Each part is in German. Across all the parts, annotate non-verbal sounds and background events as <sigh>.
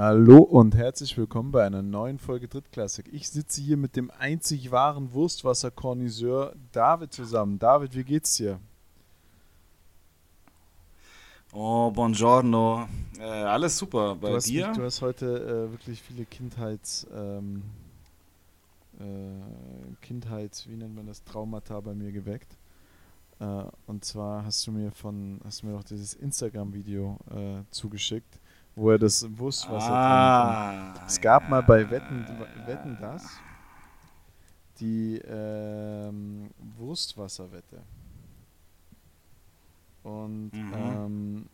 Hallo und herzlich willkommen bei einer neuen Folge Drittklassik. Ich sitze hier mit dem einzig wahren Wurstwasser-Korniseur David zusammen. David, wie geht's dir? Oh, buongiorno. Äh, alles super. Bei du hast, dir? Du hast heute äh, wirklich viele Kindheits... Ähm, äh, Kindheits... Wie nennt man das? Traumata bei mir geweckt. Äh, und zwar hast du mir von... Hast du mir noch dieses Instagram-Video äh, zugeschickt wo er das Wurstwasser ah, trinkt. Es gab ja. mal bei Wetten, Wetten das die ähm, Wurstwasserwette. Und mhm. ähm,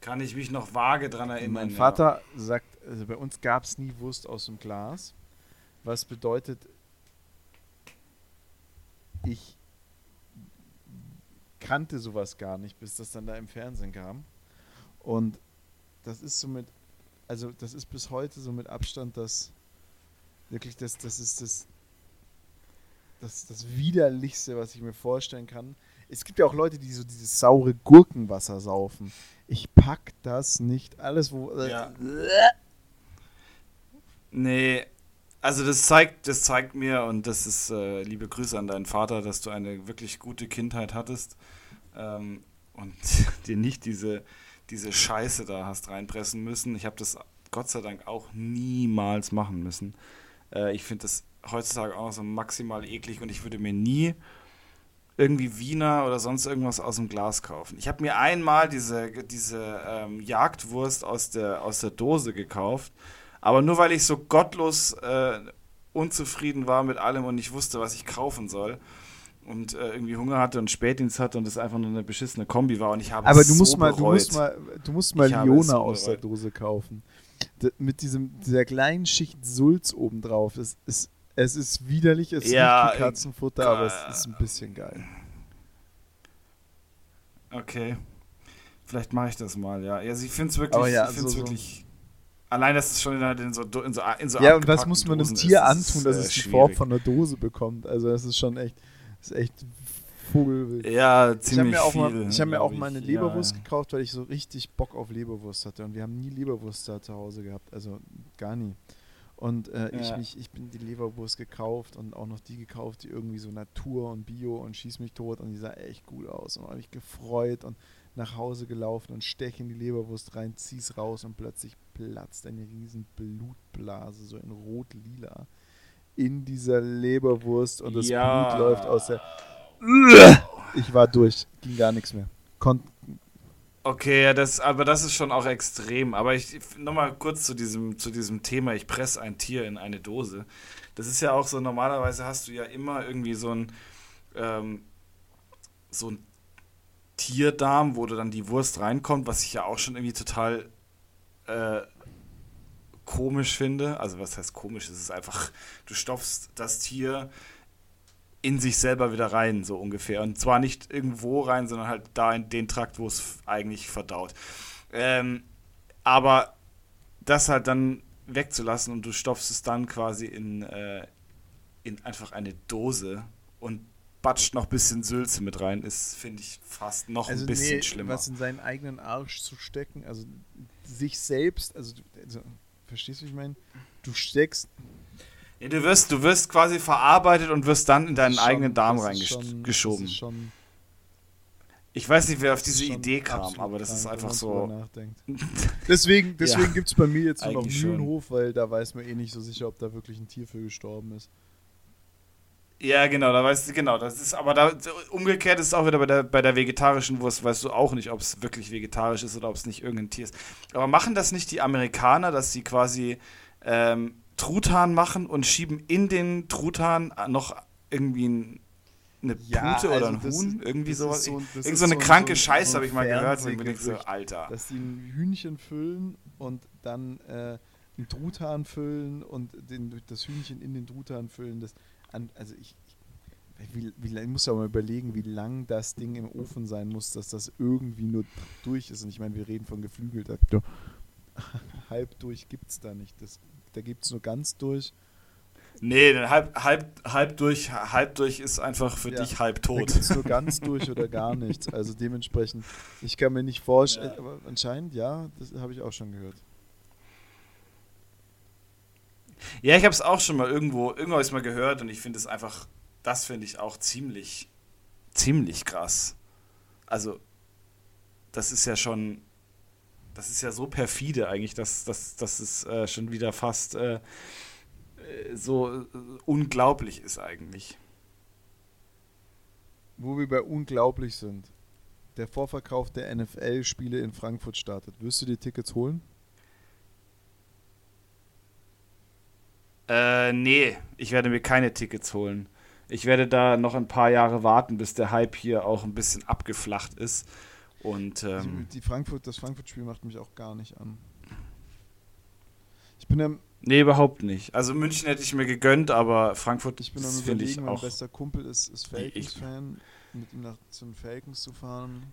kann ich mich noch vage dran erinnern. Mein Vater ja. sagt, also bei uns gab es nie Wurst aus dem Glas, was bedeutet, ich kannte sowas gar nicht, bis das dann da im Fernsehen kam. Und das ist somit, also das ist bis heute so mit Abstand das, wirklich das, das ist das, das, das widerlichste, was ich mir vorstellen kann. Es gibt ja auch Leute, die so dieses saure Gurkenwasser saufen. Ich pack das nicht. Alles, wo. Äh, ja. Nee, also das zeigt, das zeigt mir, und das ist äh, liebe Grüße an deinen Vater, dass du eine wirklich gute Kindheit hattest ähm, und <laughs> dir nicht diese diese Scheiße da hast reinpressen müssen. Ich habe das Gott sei Dank auch niemals machen müssen. Äh, ich finde das heutzutage auch noch so maximal eklig und ich würde mir nie irgendwie Wiener oder sonst irgendwas aus dem Glas kaufen. Ich habe mir einmal diese, diese ähm, Jagdwurst aus der, aus der Dose gekauft, aber nur weil ich so gottlos äh, unzufrieden war mit allem und nicht wusste, was ich kaufen soll und äh, irgendwie Hunger hatte und Spätdienst hatte und es einfach nur eine beschissene Kombi war und ich habe Aber du so musst mal, du musst mal, du musst mal Liona aus der Dose kaufen. D mit diesem dieser kleinen Schicht Sulz obendrauf. Es ist es ist widerlich, es ja, ist wie Katzenfutter, aber es ist ein bisschen geil. Okay. Vielleicht mache ich das mal, ja. Also ich finde es wirklich, ja, ich find's so, wirklich. Allein, dass es schon in, so, in, so, in so Ja, und was muss man einem Tier ist, antun, dass äh, es die Form von einer Dose bekommt? Also, das ist schon echt. Das ist echt Vogelwild. Ja, ziemlich ich viel. Mal, ich habe mir auch mal eine Leberwurst ja. gekauft, weil ich so richtig Bock auf Leberwurst hatte. Und wir haben nie Leberwurst da zu Hause gehabt. Also gar nie. Und äh, ja. ich, mich, ich bin die Leberwurst gekauft und auch noch die gekauft, die irgendwie so Natur und Bio und schieß mich tot und die sah echt gut aus. Und habe mich gefreut und nach Hause gelaufen und steche in die Leberwurst rein, zieh's raus und plötzlich platzt eine riesen Blutblase, so in rot-lila in dieser Leberwurst und das ja. Blut läuft aus der. Ich war durch, ging gar nichts mehr. Kon okay, das, aber das ist schon auch extrem. Aber ich nochmal kurz zu diesem, zu diesem Thema, ich presse ein Tier in eine Dose. Das ist ja auch so, normalerweise hast du ja immer irgendwie so ein, ähm, so ein Tierdarm, wo du dann die Wurst reinkommt, was ich ja auch schon irgendwie total äh, komisch finde. Also was heißt komisch? Es ist einfach, du stopfst das Tier in sich selber wieder rein, so ungefähr. Und zwar nicht irgendwo rein, sondern halt da in den Trakt, wo es eigentlich verdaut. Ähm, aber das halt dann wegzulassen und du stopfst es dann quasi in, äh, in einfach eine Dose und batscht noch ein bisschen Sülze mit rein, ist, finde ich, fast noch also ein bisschen nee, schlimmer. Was in seinen eigenen Arsch zu stecken, also sich selbst, also, also Verstehst du, wie ich meine? Du steckst. Ja, du wirst, du wirst quasi verarbeitet und wirst dann in deinen schon, eigenen Darm reingeschoben. Ich weiß nicht, wer auf diese Idee kam, aber das ist einfach so. <laughs> deswegen deswegen ja, gibt es bei mir jetzt nur noch Mühlenhof, weil da weiß man eh nicht so sicher, ob da wirklich ein Tier für gestorben ist. Ja, genau, da weißt du, genau, das ist, aber da, umgekehrt ist es auch wieder bei der, bei der vegetarischen Wurst, weißt du auch nicht, ob es wirklich vegetarisch ist oder ob es nicht irgendein Tier ist. Aber machen das nicht die Amerikaner, dass sie quasi ähm, Truthahn machen und schieben in den Truthahn noch irgendwie ein, eine Pute ja, also oder ein Huhn? Ist, irgendwie sowas. So, Irgend so eine so kranke so Scheiße habe ich mal gehört und ich so, Alter. Dass sie ein Hühnchen füllen und dann äh, einen Truthahn füllen und den, das Hühnchen in den Truthahn füllen. Das, an, also ich, ich, wie, wie, ich muss ja mal überlegen, wie lang das Ding im Ofen sein muss, dass das irgendwie nur durch ist. Und ich meine, wir reden von geflügelter. <laughs> halb durch gibt es da nicht. Das, da gibt es nur ganz durch. Nee, halb, halb, halb, durch, halb durch ist einfach für ja, dich halb tot. Da gibt es nur ganz <laughs> durch oder gar nichts. Also dementsprechend, ich kann mir nicht vorstellen, ja. aber anscheinend ja, das habe ich auch schon gehört. Ja, ich habe es auch schon mal irgendwo, irgendwo habe mal gehört und ich finde es einfach, das finde ich auch ziemlich, ziemlich krass. Also, das ist ja schon, das ist ja so perfide eigentlich, dass, dass, dass es äh, schon wieder fast äh, äh so äh, unglaublich ist eigentlich. Wo wir bei unglaublich sind. Der Vorverkauf der NFL-Spiele in Frankfurt startet. Wirst du die Tickets holen? Äh, nee, ich werde mir keine Tickets holen. Ich werde da noch ein paar Jahre warten, bis der Hype hier auch ein bisschen abgeflacht ist. Und ähm, die Frankfurt, das Frankfurt-Spiel macht mich auch gar nicht an. Ich bin am Nee, überhaupt nicht. Also München hätte ich mir gegönnt, aber Frankfurt ich bin am überlegen, ich mein bester Kumpel ist, ist Falcons-Fan, mit ihm nach zu den Falcons zu fahren.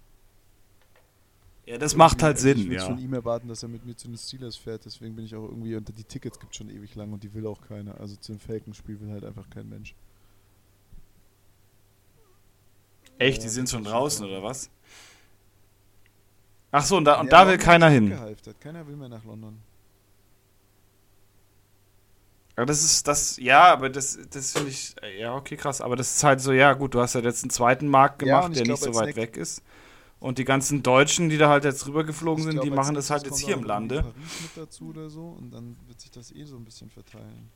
Ja, das macht halt Sinn, ich ja. Ich von ihm erwarten, dass er mit mir zu den Steelers fährt, deswegen bin ich auch irgendwie, und die Tickets gibt es schon ewig lang und die will auch keiner. Also zu dem Falcons-Spiel will halt einfach kein Mensch. Echt, die sind schon draußen, oder was? Ach so, und da, und ja, da will keiner hin. Keiner will mehr nach London. Ja, das ist das, ja, aber das, das finde ich, ja, okay, krass. Aber das ist halt so, ja, gut, du hast ja jetzt einen zweiten Markt gemacht, ja, der glaub, nicht so weit weg ist. Und die ganzen Deutschen, die da halt jetzt rübergeflogen sind, glaub, die machen das halt jetzt hier im Lande. Paris mit dazu oder so und dann wird sich das eh so ein bisschen verteilen.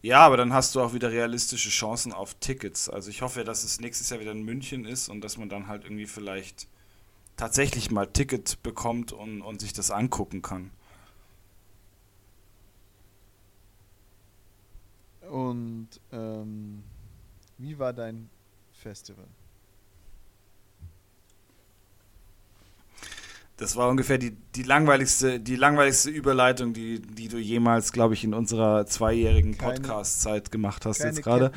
Ja, aber dann hast du auch wieder realistische Chancen auf Tickets. Also ich hoffe, dass es nächstes Jahr wieder in München ist und dass man dann halt irgendwie vielleicht tatsächlich mal Ticket bekommt und, und sich das angucken kann. Und ähm, wie war dein Festival? Das war ungefähr die, die, langweiligste, die langweiligste Überleitung, die, die du jemals, glaube ich, in unserer zweijährigen Podcast-Zeit gemacht hast jetzt gerade.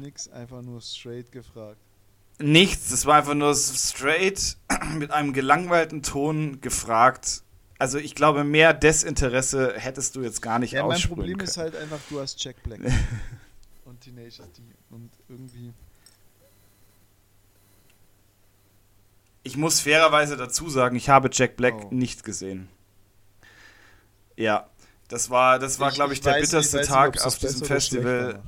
nix, einfach nur straight gefragt. Nichts, das war einfach nur straight <clears throat> mit einem gelangweilten Ton gefragt, also ich glaube, mehr Desinteresse hättest du jetzt gar nicht ja, Mein Problem können. ist halt einfach, du hast Jack Black <laughs> und Tenacious D und irgendwie. Ich muss fairerweise dazu sagen, ich habe Jack Black oh. nicht gesehen. Ja, das war, das war, glaube ich, der bitterste nicht, Tag nicht, auf diesem Festival.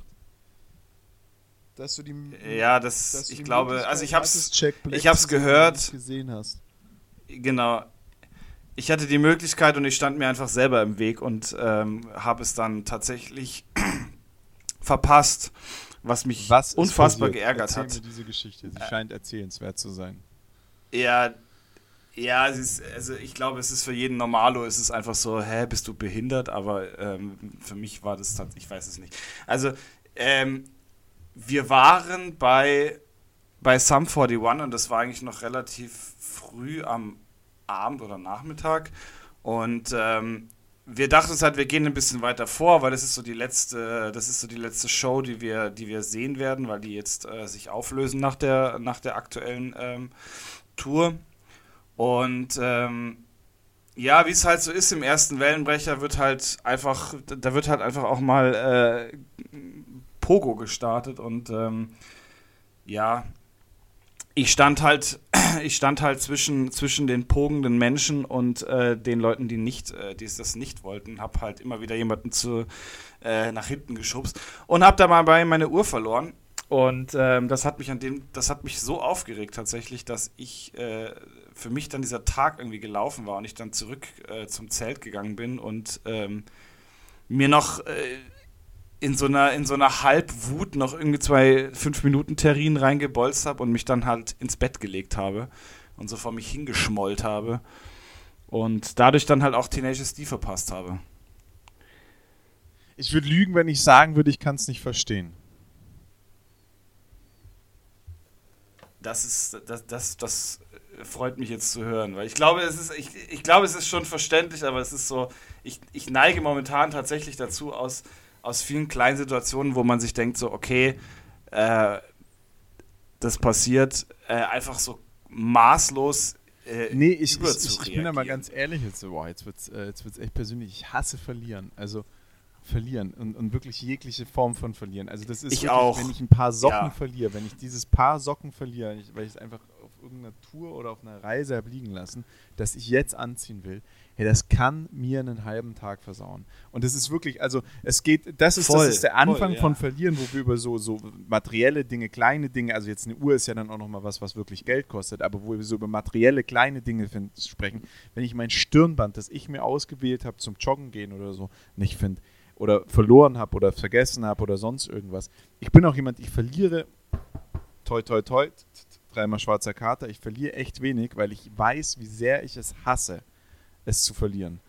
Dass du die, ja, das, ich glaube, also ich hab's, ich hab's gehört. Gesehen hast. Genau, ich hatte die Möglichkeit und ich stand mir einfach selber im Weg und ähm, habe es dann tatsächlich <clears throat> verpasst, was mich was unfassbar passiert? geärgert Erzähl hat. Mir diese Geschichte, sie scheint erzählenswert zu sein. Ja, ja, ist, also ich glaube, es ist für jeden Normalo, es ist einfach so, hä, bist du behindert? Aber ähm, für mich war das tatsächlich, ich weiß es nicht. Also, ähm, wir waren bei, bei Sum 41 und das war eigentlich noch relativ früh am Abend oder Nachmittag. Und ähm, wir dachten uns halt, wir gehen ein bisschen weiter vor, weil das ist so die letzte, das ist so die letzte Show, die wir, die wir sehen werden, weil die jetzt äh, sich auflösen nach der, nach der aktuellen ähm, Tour. Und ähm, ja, wie es halt so ist im ersten Wellenbrecher, wird halt einfach, da wird halt einfach auch mal äh, Pogo gestartet und ähm, ja, ich stand halt, <clears throat> ich stand halt zwischen, zwischen den pogenden Menschen und äh, den Leuten, die nicht, äh, die das nicht wollten, hab halt immer wieder jemanden zu, äh, nach hinten geschubst und hab da mal bei meine Uhr verloren. Und ähm, das hat mich an dem, das hat mich so aufgeregt tatsächlich, dass ich äh, für mich dann dieser Tag irgendwie gelaufen war und ich dann zurück äh, zum Zelt gegangen bin und ähm, mir noch äh, in so einer, in so einer Halbwut noch irgendwie zwei 5-Minuten-Terrinen reingebolzt habe und mich dann halt ins Bett gelegt habe und so vor mich hingeschmollt habe. Und dadurch dann halt auch Tenacious D verpasst habe. Ich würde lügen, wenn ich sagen würde, ich kann es nicht verstehen. Das ist, das, das, das freut mich jetzt zu hören, weil ich glaube, es ist, ich, ich glaube, es ist schon verständlich, aber es ist so, ich, ich neige momentan tatsächlich dazu, aus aus vielen kleinen Situationen, wo man sich denkt, so, okay, äh, das passiert, äh, einfach so maßlos. Äh, nee, ich, ich, ich, bin da mal ganz ehrlich jetzt, boah, jetzt wird es äh, jetzt wird's echt persönlich. Ich hasse verlieren. Also verlieren und, und wirklich jegliche Form von verlieren. Also das ist ich wirklich, auch. wenn ich ein paar Socken ja. verliere, wenn ich dieses paar Socken verliere, ich, weil ich es einfach irgendeiner Tour oder auf einer Reise habe liegen lassen, das ich jetzt anziehen will, hey, das kann mir einen halben Tag versauen. Und das ist wirklich, also es geht, das ist, voll, das ist der Anfang voll, ja. von Verlieren, wo wir über so, so materielle Dinge, kleine Dinge, also jetzt eine Uhr ist ja dann auch nochmal was, was wirklich Geld kostet, aber wo wir so über materielle kleine Dinge find, sprechen, wenn ich mein Stirnband, das ich mir ausgewählt habe zum Joggen gehen oder so, nicht finde, oder verloren habe oder vergessen habe oder sonst irgendwas. Ich bin auch jemand, ich verliere toi toi toi, dreimal schwarzer Kater, ich verliere echt wenig, weil ich weiß, wie sehr ich es hasse, es zu verlieren.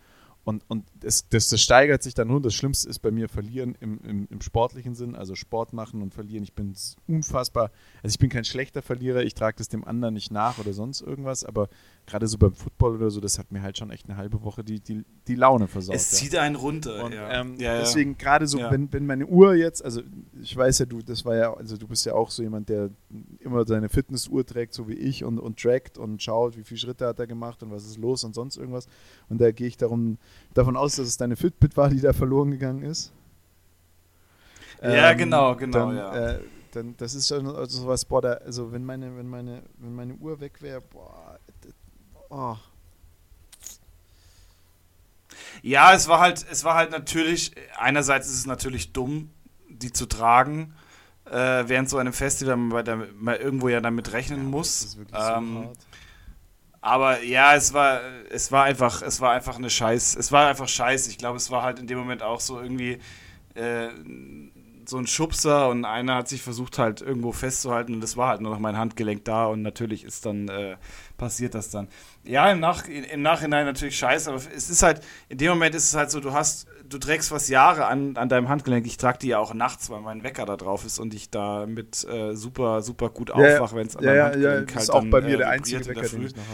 Und, und das, das, das, steigert sich dann nur. Das Schlimmste ist bei mir verlieren im, im, im, sportlichen Sinn, also Sport machen und verlieren. Ich bin unfassbar, also ich bin kein schlechter Verlierer, ich trage das dem anderen nicht nach oder sonst irgendwas, aber gerade so beim Football oder so, das hat mir halt schon echt eine halbe Woche die, die, die Laune versaut. Es zieht einen runter, und, ja. Ähm, ja, ja. Deswegen gerade so, wenn, wenn meine Uhr jetzt, also ich weiß ja, du, das war ja, also du bist ja auch so jemand, der immer seine Fitnessuhr trägt, so wie ich und, und trackt und schaut, wie viele Schritte hat er gemacht und was ist los und sonst irgendwas. Und da gehe ich darum, davon aus, dass es deine Fitbit war, die da verloren gegangen ist. Ja, ähm, genau, genau, dann, ja. Äh, dann, das ist schon also sowas, boah, da, also wenn meine, wenn meine, wenn meine Uhr weg wäre, boah, oh. Ja, es war halt, es war halt natürlich, einerseits ist es natürlich dumm, die zu tragen, äh, während so einem Festival man, der, man irgendwo ja damit rechnen ja, muss. Ähm, so aber ja, es war, es war einfach, es war einfach eine Scheiß, es war einfach Scheiß. Ich glaube, es war halt in dem Moment auch so irgendwie äh, so ein Schubser und einer hat sich versucht halt irgendwo festzuhalten und das war halt nur noch mein Handgelenk da und natürlich ist dann äh, passiert das dann. Ja, im, Nach im Nachhinein natürlich scheiße, aber es ist halt, in dem Moment ist es halt so, du hast, du trägst was Jahre an, an deinem Handgelenk. Ich trage die ja auch nachts, weil mein Wecker da drauf ist und ich damit äh, super, super gut ja, aufwache, wenn es an ja, meinem ja, Handgelenk ja, das halt ist auch dann, bei mir äh, der einzige Wecker, den ich noch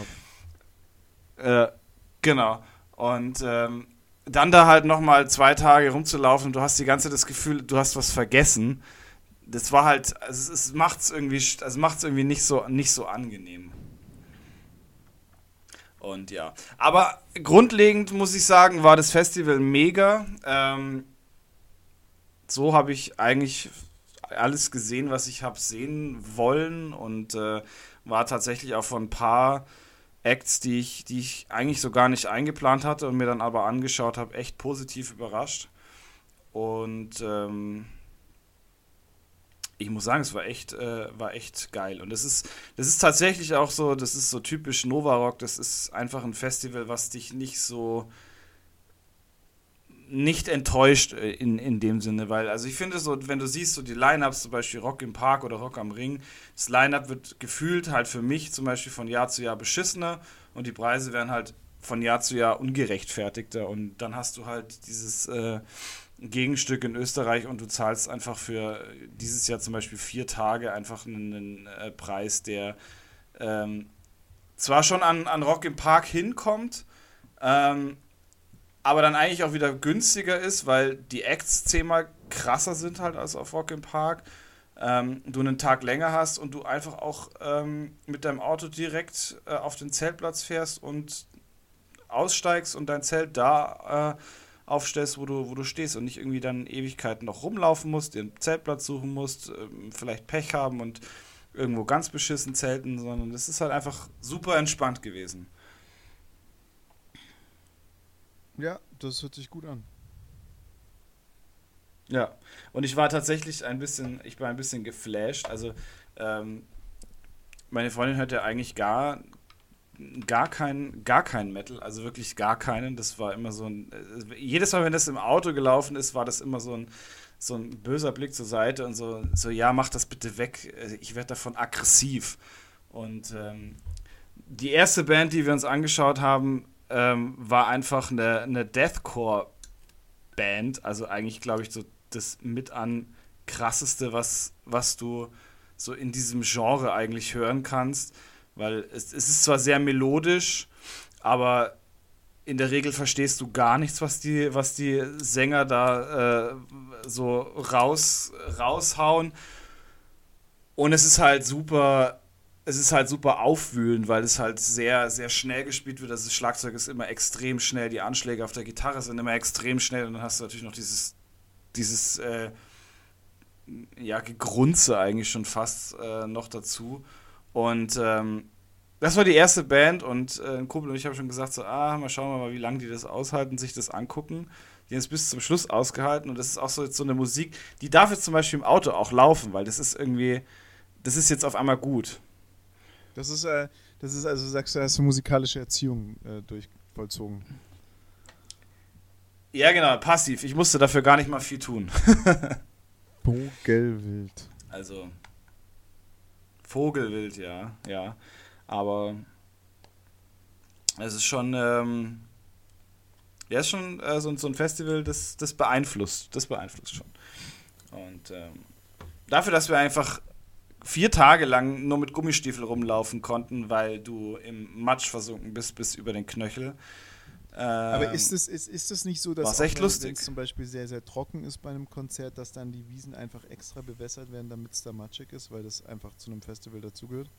habe. Äh, genau. Und ähm, dann da halt nochmal zwei Tage rumzulaufen du hast die ganze Zeit das Gefühl, du hast was vergessen. Das war halt, also es macht es irgendwie, also macht's irgendwie nicht so, nicht so angenehm. Und ja. Aber grundlegend muss ich sagen, war das Festival mega. Ähm, so habe ich eigentlich alles gesehen, was ich habe sehen wollen und äh, war tatsächlich auch von ein paar Acts, die ich, die ich eigentlich so gar nicht eingeplant hatte und mir dann aber angeschaut habe, echt positiv überrascht. Und ähm, ich muss sagen, es war echt, äh, war echt geil. Und das ist, das ist tatsächlich auch so, das ist so typisch Nova Rock, das ist einfach ein Festival, was dich nicht so nicht enttäuscht äh, in, in dem Sinne, weil, also ich finde so, wenn du siehst, so die Line-Ups, zum Beispiel Rock im Park oder Rock am Ring, das Line-Up wird gefühlt halt für mich zum Beispiel von Jahr zu Jahr beschissener und die Preise werden halt von Jahr zu Jahr ungerechtfertigter und dann hast du halt dieses äh, Gegenstück in Österreich und du zahlst einfach für dieses Jahr zum Beispiel vier Tage einfach einen, äh, Preis, der ähm, zwar schon an, an Rock im Park hinkommt, ähm, aber dann eigentlich auch wieder günstiger ist, weil die Acts zehnmal krasser sind halt als auf Rock im Park. Ähm, du einen Tag länger hast und du einfach auch ähm, mit deinem Auto direkt äh, auf den Zeltplatz fährst und aussteigst und dein Zelt da äh, aufstellst, wo du, wo du stehst und nicht irgendwie dann Ewigkeiten noch rumlaufen musst, einen Zeltplatz suchen musst, äh, vielleicht Pech haben und irgendwo ganz beschissen zelten, sondern es ist halt einfach super entspannt gewesen. Ja, das hört sich gut an. Ja, und ich war tatsächlich ein bisschen, ich war ein bisschen geflasht. Also, ähm, meine Freundin hört ja eigentlich gar, gar kein, gar keinen Metal, also wirklich gar keinen. Das war immer so ein, äh, jedes Mal, wenn das im Auto gelaufen ist, war das immer so ein, so ein böser Blick zur Seite und so, so ja, mach das bitte weg, äh, ich werde davon aggressiv. Und ähm, die erste Band, die wir uns angeschaut haben, ähm, war einfach eine, eine Deathcore-Band. Also eigentlich, glaube ich, so das mit an krasseste, was, was du so in diesem Genre eigentlich hören kannst. Weil es, es ist zwar sehr melodisch, aber in der Regel verstehst du gar nichts, was die, was die Sänger da äh, so raus, raushauen. Und es ist halt super es ist halt super aufwühlend, weil es halt sehr, sehr schnell gespielt wird. Also das Schlagzeug ist immer extrem schnell, die Anschläge auf der Gitarre sind immer extrem schnell und dann hast du natürlich noch dieses, dieses äh, ja, Gegrunze eigentlich schon fast äh, noch dazu. Und ähm, das war die erste Band und äh, ein Kumpel und ich haben schon gesagt, so, ah, mal schauen wir mal, wie lange die das aushalten, sich das angucken. Die haben es bis zum Schluss ausgehalten und das ist auch so, jetzt so eine Musik, die darf jetzt zum Beispiel im Auto auch laufen, weil das ist irgendwie, das ist jetzt auf einmal gut. Das ist, äh, das ist also, sagst du, hast du musikalische Erziehung äh, durch vollzogen. Ja, genau, passiv. Ich musste dafür gar nicht mal viel tun. <laughs> Vogelwild. Also, Vogelwild, ja, ja. Aber es ist schon, ähm, ja, ist schon äh, so, so, ein Festival, das, das beeinflusst, das beeinflusst schon. Und ähm, dafür, dass wir einfach vier Tage lang nur mit Gummistiefeln rumlaufen konnten, weil du im Matsch versunken bist bis über den Knöchel. Ähm, Aber ist es ist, ist es nicht so, dass wenn es zum Beispiel sehr, sehr trocken ist bei einem Konzert, dass dann die Wiesen einfach extra bewässert werden, damit es da matschig ist, weil das einfach zu einem Festival dazugehört?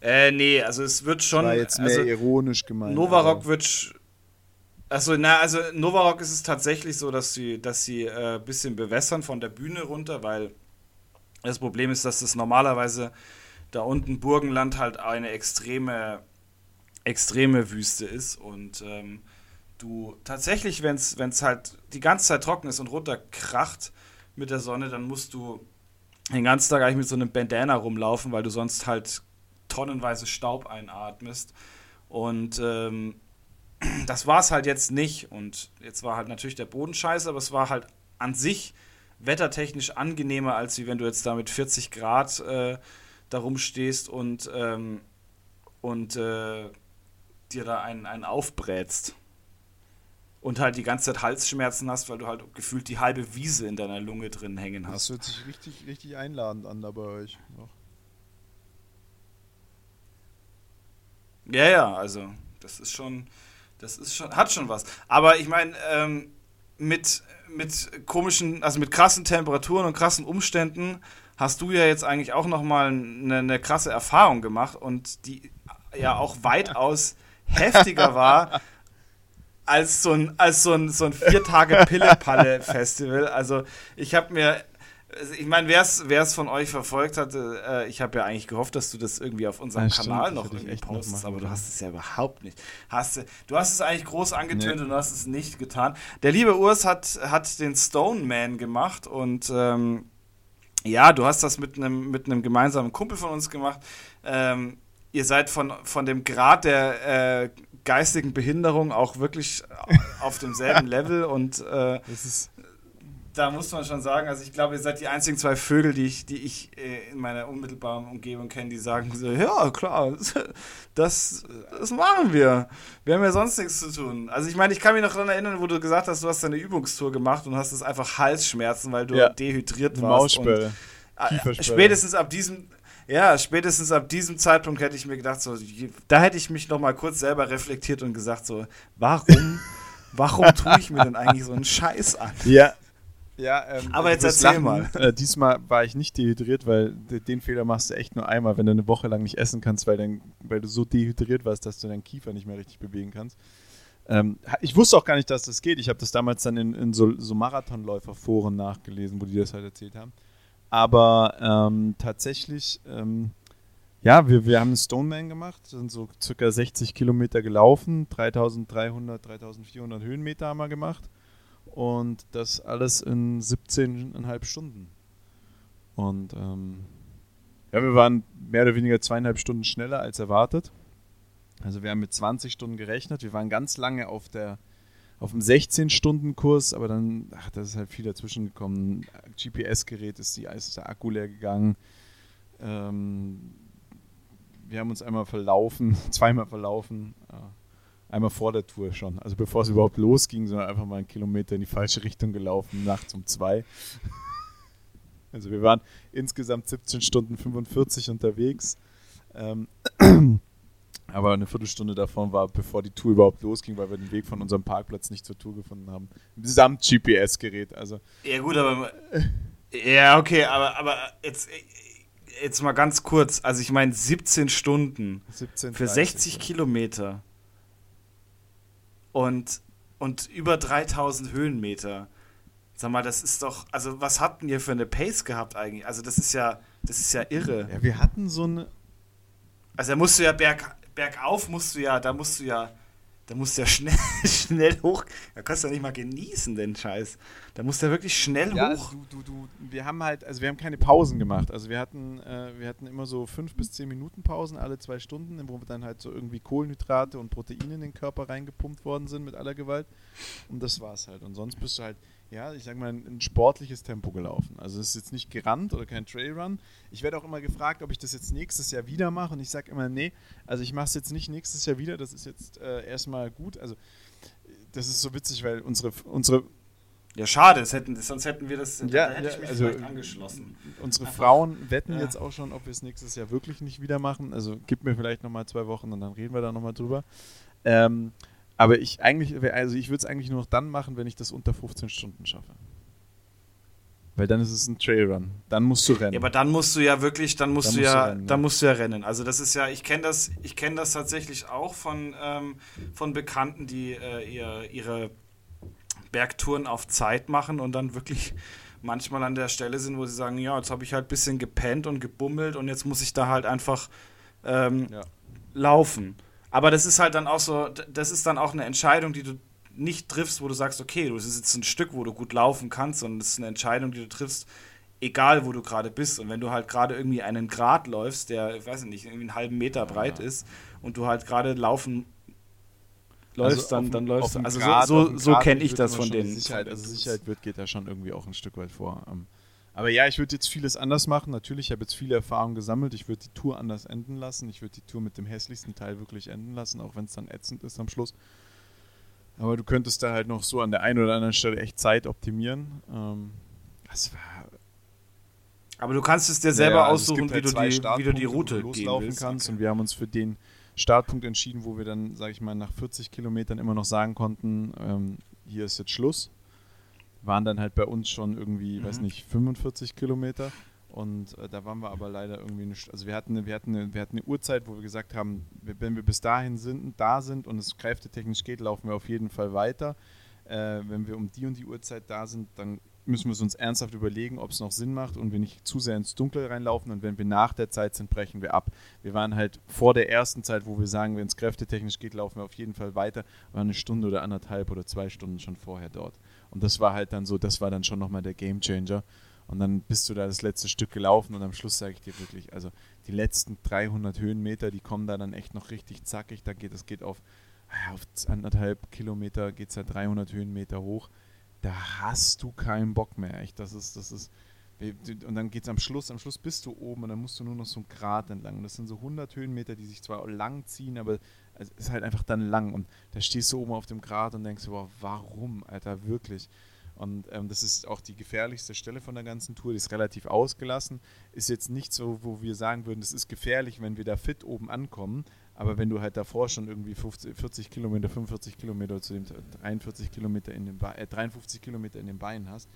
Äh, nee, also es wird schon. War jetzt mehr also, ironisch gemeint. Novarock wird. Also, na, also Novarock ist es tatsächlich so, dass sie, dass sie ein äh, bisschen bewässern von der Bühne runter, weil das Problem ist, dass das normalerweise da unten Burgenland halt eine extreme, extreme Wüste ist und ähm, du tatsächlich, wenn es halt die ganze Zeit trocken ist und runterkracht mit der Sonne, dann musst du den ganzen Tag eigentlich mit so einem Bandana rumlaufen, weil du sonst halt tonnenweise Staub einatmest. Und ähm, das war es halt jetzt nicht. Und jetzt war halt natürlich der Boden scheiße, aber es war halt an sich wettertechnisch angenehmer, als wie wenn du jetzt da mit 40 Grad äh, da rumstehst und, ähm, und äh, dir da einen, einen aufbrätst. Und halt die ganze Zeit Halsschmerzen hast, weil du halt gefühlt die halbe Wiese in deiner Lunge drin hängen hast. Das hört sich richtig, richtig einladend an da bei euch. Noch. Ja, ja, also das ist schon, das ist schon, hat schon was. Aber ich meine, ähm, mit, mit komischen, also mit krassen Temperaturen und krassen Umständen hast du ja jetzt eigentlich auch nochmal eine, eine krasse Erfahrung gemacht und die ja auch weitaus <laughs> heftiger war als so ein, als so ein, so ein vier Tage Pille-Palle-Festival. Also ich habe mir ich meine, wer es von euch verfolgt hat, äh, ich habe ja eigentlich gehofft, dass du das irgendwie auf unserem ja, Kanal noch irgendwie postest, aber du hast es ja überhaupt nicht. Hast, du hast es eigentlich groß angetönt nee. und du hast es nicht getan. Der liebe Urs hat, hat den Stone Man gemacht und ähm, ja, du hast das mit einem mit gemeinsamen Kumpel von uns gemacht. Ähm, ihr seid von, von dem Grad der äh, geistigen Behinderung auch wirklich <laughs> auf demselben Level und äh, das ist da muss man schon sagen, also ich glaube, ihr seid die einzigen zwei Vögel, die ich, die ich äh, in meiner unmittelbaren Umgebung kenne, die sagen so, ja, klar, <laughs> das, das machen wir. Wir haben ja sonst nichts zu tun. Also ich meine, ich kann mich noch daran erinnern, wo du gesagt hast, du hast deine Übungstour gemacht und hast es einfach Halsschmerzen, weil du ja. dehydriert warst. Maussperre. Und, spätestens ab diesem, ja, spätestens ab diesem Zeitpunkt hätte ich mir gedacht, so, da hätte ich mich noch mal kurz selber reflektiert und gesagt, so, warum, warum tue ich mir denn eigentlich so einen Scheiß an? Ja, ja, ähm, aber jetzt erzähl lachen. mal. Äh, diesmal war ich nicht dehydriert, weil den Fehler machst du echt nur einmal, wenn du eine Woche lang nicht essen kannst, weil, dein, weil du so dehydriert warst, dass du deinen Kiefer nicht mehr richtig bewegen kannst. Ähm, ich wusste auch gar nicht, dass das geht. Ich habe das damals dann in, in so, so Marathonläuferforen nachgelesen, wo die das halt erzählt haben. Aber ähm, tatsächlich, ähm, ja, wir, wir haben einen Stoneman gemacht, sind so circa 60 Kilometer gelaufen, 3300, 3400 Höhenmeter haben wir gemacht und das alles in 17,5 Stunden. Und ähm, ja, wir waren mehr oder weniger zweieinhalb Stunden schneller als erwartet. Also wir haben mit 20 Stunden gerechnet. Wir waren ganz lange auf der auf dem 16-Stunden-Kurs, aber dann, ach, da ist halt viel dazwischen gekommen. GPS-Gerät ist, die, ist der Akku leer gegangen. Ähm, wir haben uns einmal verlaufen, <laughs> zweimal verlaufen. Ja. Einmal vor der Tour schon. Also bevor es überhaupt losging, sondern einfach mal einen Kilometer in die falsche Richtung gelaufen, nachts um zwei. <laughs> Also wir waren insgesamt 17 Stunden 45 unterwegs. Ähm, <clears throat> aber eine Viertelstunde davon war, bevor die Tour überhaupt losging, weil wir den Weg von unserem Parkplatz nicht zur Tour gefunden haben. Samt GPS-Gerät. Also. Ja, gut, aber. ja, okay, aber, aber jetzt, jetzt mal ganz kurz. Also, ich meine, 17 Stunden 17, für 60 Kilometer und, und über 3000 Höhenmeter. Sag mal, das ist doch, also was hatten ihr für eine Pace gehabt eigentlich? Also das ist ja, das ist ja irre. Ja, wir hatten so eine. Also da musst du ja berg, bergauf musst du ja, da musst du ja da musst du ja schnell, <laughs> schnell hoch. Da kannst du ja nicht mal genießen, den Scheiß. Da musst du ja wirklich schnell ja, hoch. Also du, du, du, wir haben halt, also wir haben keine Pausen gemacht. Also wir hatten, äh, wir hatten immer so fünf bis zehn Minuten Pausen alle zwei Stunden, wo dann halt so irgendwie Kohlenhydrate und Proteine in den Körper reingepumpt worden sind mit aller Gewalt. Und das war's halt. Und sonst bist du halt ja, ich sag mal, ein, sportliches Tempo gelaufen. Also es ist jetzt nicht gerannt oder kein Trailrun. Ich werde auch immer gefragt, ob ich das jetzt nächstes Jahr wieder mache und ich sage immer, nee, also ich mache es jetzt nicht nächstes Jahr wieder, das ist jetzt äh, erstmal gut. Also das ist so witzig, weil unsere, unsere ja, schade, hätten, sonst hätten wir das, ja, da hätte ja, ich mich also, angeschlossen. Unsere Frauen wetten ja. jetzt auch schon, ob wir es nächstes Jahr wirklich nicht wieder machen. Also gib mir vielleicht nochmal zwei Wochen und dann reden wir da nochmal drüber. Ähm, aber ich eigentlich, also ich würde es eigentlich nur noch dann machen, wenn ich das unter 15 Stunden schaffe. Weil dann ist es ein Trailrun. Dann musst du rennen. Ja, aber dann musst du ja wirklich, dann musst dann du musst ja, du rennen, dann musst du ja rennen. Also das ist ja, ich kenne das, ich kenne das tatsächlich auch von, ähm, von Bekannten, die äh, ihr, ihre Bergtouren auf Zeit machen und dann wirklich manchmal an der Stelle sind, wo sie sagen, ja, jetzt habe ich halt ein bisschen gepennt und gebummelt und jetzt muss ich da halt einfach ähm, ja. laufen. Aber das ist halt dann auch so, das ist dann auch eine Entscheidung, die du nicht triffst, wo du sagst, okay, das ist jetzt ein Stück, wo du gut laufen kannst, sondern das ist eine Entscheidung, die du triffst, egal wo du gerade bist. Und wenn du halt gerade irgendwie einen Grad läufst, der, ich weiß nicht, irgendwie einen halben Meter breit ja. ist und du halt gerade laufen läufst, also dann, dann läufst du. Also Grad, so, so, so kenne ich das von denen. Sicherheit, also Sicherheit wird, geht da schon irgendwie auch ein Stück weit vor. Aber ja, ich würde jetzt vieles anders machen. Natürlich, ich habe jetzt viele Erfahrungen gesammelt. Ich würde die Tour anders enden lassen. Ich würde die Tour mit dem hässlichsten Teil wirklich enden lassen, auch wenn es dann ätzend ist am Schluss. Aber du könntest da halt noch so an der einen oder anderen Stelle echt Zeit optimieren. Ähm, das war. Aber du kannst es dir selber ja, also aussuchen, halt wie, du die, wie du die Route loslaufen kannst. Okay. Und wir haben uns für den Startpunkt entschieden, wo wir dann, sage ich mal, nach 40 Kilometern immer noch sagen konnten, ähm, hier ist jetzt Schluss waren dann halt bei uns schon irgendwie, mhm. weiß nicht, 45 Kilometer. Und äh, da waren wir aber leider irgendwie nicht. Also wir hatten, wir, hatten eine, wir hatten eine Uhrzeit, wo wir gesagt haben, wenn wir bis dahin sind, da sind und es kräftetechnisch geht, laufen wir auf jeden Fall weiter. Äh, wenn wir um die und die Uhrzeit da sind, dann müssen wir es uns ernsthaft überlegen, ob es noch Sinn macht und wir nicht zu sehr ins Dunkel reinlaufen. Und wenn wir nach der Zeit sind, brechen wir ab. Wir waren halt vor der ersten Zeit, wo wir sagen, wenn es kräftetechnisch geht, laufen wir auf jeden Fall weiter, war eine Stunde oder anderthalb oder zwei Stunden schon vorher dort. Und das war halt dann so, das war dann schon nochmal der Game Changer. Und dann bist du da das letzte Stück gelaufen und am Schluss sage ich dir wirklich, also die letzten 300 Höhenmeter, die kommen da dann echt noch richtig zackig. Da geht es geht auf, auf anderthalb Kilometer geht es ja 300 Höhenmeter hoch. Da hast du keinen Bock mehr. Echt, das ist, das ist, und dann geht es am Schluss, am Schluss bist du oben und dann musst du nur noch so ein Grat entlang. Und das sind so 100 Höhenmeter, die sich zwar lang ziehen, aber es ist halt einfach dann lang. Und da stehst du oben auf dem Grat und denkst, boah, warum, Alter, wirklich? Und ähm, das ist auch die gefährlichste Stelle von der ganzen Tour. Die ist relativ ausgelassen. Ist jetzt nicht so, wo wir sagen würden, es ist gefährlich, wenn wir da fit oben ankommen. Aber wenn du halt davor schon irgendwie 50, 40 Kilometer, 45 Kilometer zu dem 43 Kilometer in den äh, 53 Kilometer in den Beinen hast,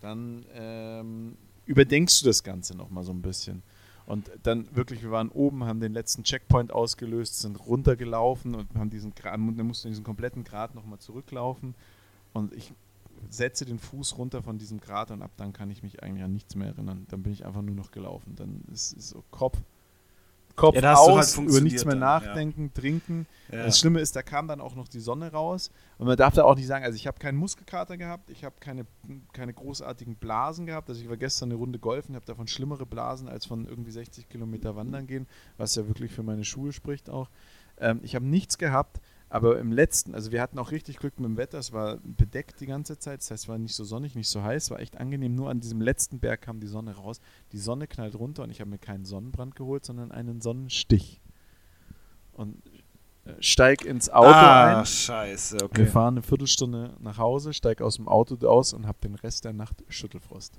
dann ähm, überdenkst du das Ganze nochmal so ein bisschen. Und dann wirklich, wir waren oben, haben den letzten Checkpoint ausgelöst, sind runtergelaufen und haben diesen dann mussten diesen kompletten Grat nochmal zurücklaufen. Und ich setze den Fuß runter von diesem Grat und ab dann kann ich mich eigentlich an nichts mehr erinnern. Dann bin ich einfach nur noch gelaufen. Dann ist es so Kopf, Kopf ja, aus, halt über nichts mehr nachdenken, ja. trinken. Ja. Das Schlimme ist, da kam dann auch noch die Sonne raus. Und man darf da auch nicht sagen, also ich habe keinen Muskelkater gehabt, ich habe keine, keine großartigen Blasen gehabt. Also ich war gestern eine Runde golfen, habe davon schlimmere Blasen als von irgendwie 60 Kilometer wandern gehen, was ja wirklich für meine Schuhe spricht auch. Ähm, ich habe nichts gehabt. Aber im letzten, also wir hatten auch richtig Glück mit dem Wetter, es war bedeckt die ganze Zeit, das heißt, es war nicht so sonnig, nicht so heiß, war echt angenehm. Nur an diesem letzten Berg kam die Sonne raus. Die Sonne knallt runter und ich habe mir keinen Sonnenbrand geholt, sondern einen Sonnenstich. Und äh, steig ins Auto ah, ein. scheiße, okay. Wir fahren eine Viertelstunde nach Hause, steig aus dem Auto aus und habe den Rest der Nacht Schüttelfrost.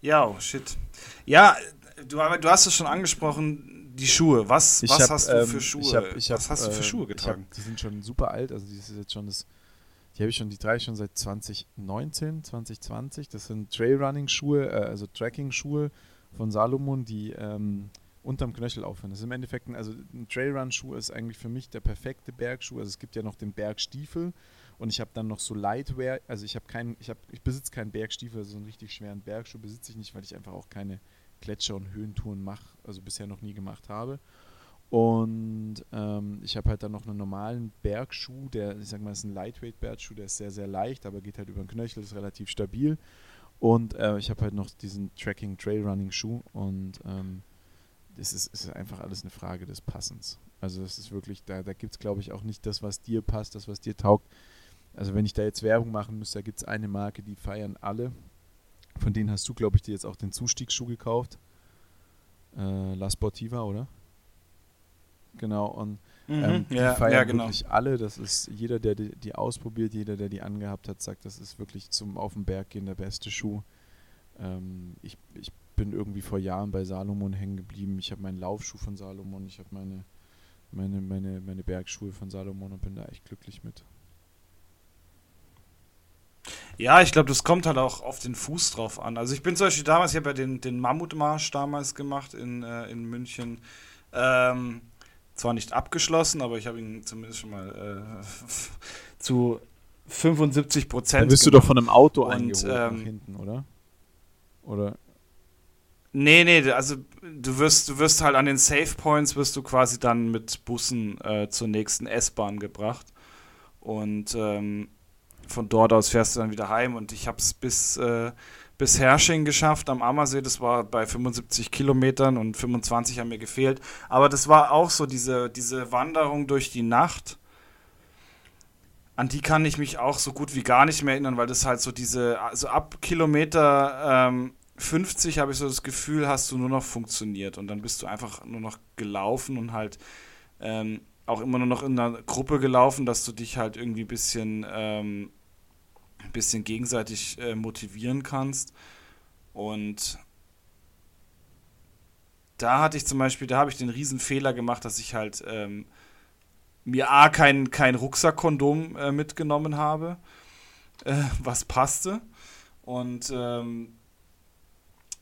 Ja, shit. Ja, du, du hast es schon angesprochen, die Schuhe. Was, was hab, hast du für ähm, Schuhe? Ich hab, ich hab, was hast du für äh, Schuhe getragen? Die sind schon super alt. Also die ist jetzt schon das. Die habe ich schon, die drei schon seit 2019, 2020. Das sind Trailrunning-Schuhe, äh, also Tracking-Schuhe von Salomon, die ähm, unterm Knöchel aufhören. Das ist im Endeffekt, ein, also ein Trailrun-Schuh ist eigentlich für mich der perfekte Bergschuh. Also es gibt ja noch den Bergstiefel Und ich habe dann noch so Lightwear, also ich habe keinen, ich habe, ich besitze keinen Bergstiefel, so einen richtig schweren Bergschuh besitze ich nicht, weil ich einfach auch keine Gletscher- und Höhentouren mache, also bisher noch nie gemacht habe. Und ähm, ich habe halt dann noch einen normalen Bergschuh, der, ich sag mal, ist ein Lightweight-Bergschuh, der ist sehr, sehr leicht, aber geht halt über den Knöchel, ist relativ stabil. Und äh, ich habe halt noch diesen Tracking Trailrunning Schuh und ähm, das ist, ist, einfach alles eine Frage des Passens. Also das ist wirklich, da, da gibt es glaube ich auch nicht das, was dir passt, das, was dir taugt. Also wenn ich da jetzt Werbung machen müsste, da gibt es eine Marke, die feiern alle. Von denen hast du, glaube ich, dir jetzt auch den Zustiegsschuh gekauft. Äh, La Sportiva, oder? Genau, und mhm, ähm, die ja, feiern ja, genau. wirklich alle. Das ist jeder, der die, die, ausprobiert, jeder, der die angehabt hat, sagt, das ist wirklich zum Auf den Berg gehen der beste Schuh. Ähm, ich, ich bin irgendwie vor Jahren bei Salomon hängen geblieben. Ich habe meinen Laufschuh von Salomon, ich habe meine, meine, meine, meine Bergschuhe von Salomon und bin da echt glücklich mit. Ja, ich glaube, das kommt halt auch auf den Fuß drauf an. Also ich bin zum Beispiel damals, ich habe ja den, den Mammutmarsch damals gemacht in, äh, in München. Ähm, zwar nicht abgeschlossen, aber ich habe ihn zumindest schon mal äh, <laughs> zu 75 Prozent. Da bist gemacht. du doch von einem Auto und, eingeholt ähm, nach hinten, oder? Oder? Nee, nee, also du wirst, du wirst halt an den Safe Points wirst du quasi dann mit Bussen äh, zur nächsten S-Bahn gebracht. Und ähm, von dort aus fährst du dann wieder heim und ich habe es bis, äh, bis Hersching geschafft am Ammersee. Das war bei 75 Kilometern und 25 haben mir gefehlt. Aber das war auch so diese, diese Wanderung durch die Nacht. An die kann ich mich auch so gut wie gar nicht mehr erinnern, weil das halt so diese, also ab Kilometer ähm, 50 habe ich so das Gefühl, hast du nur noch funktioniert und dann bist du einfach nur noch gelaufen und halt ähm, auch immer nur noch in einer Gruppe gelaufen, dass du dich halt irgendwie ein bisschen, ähm, ein bisschen gegenseitig äh, motivieren kannst. Und da hatte ich zum Beispiel, da habe ich den riesen Fehler gemacht, dass ich halt ähm, mir A, kein, kein Rucksackkondom äh, mitgenommen habe, äh, <laughs> was passte. Und ähm,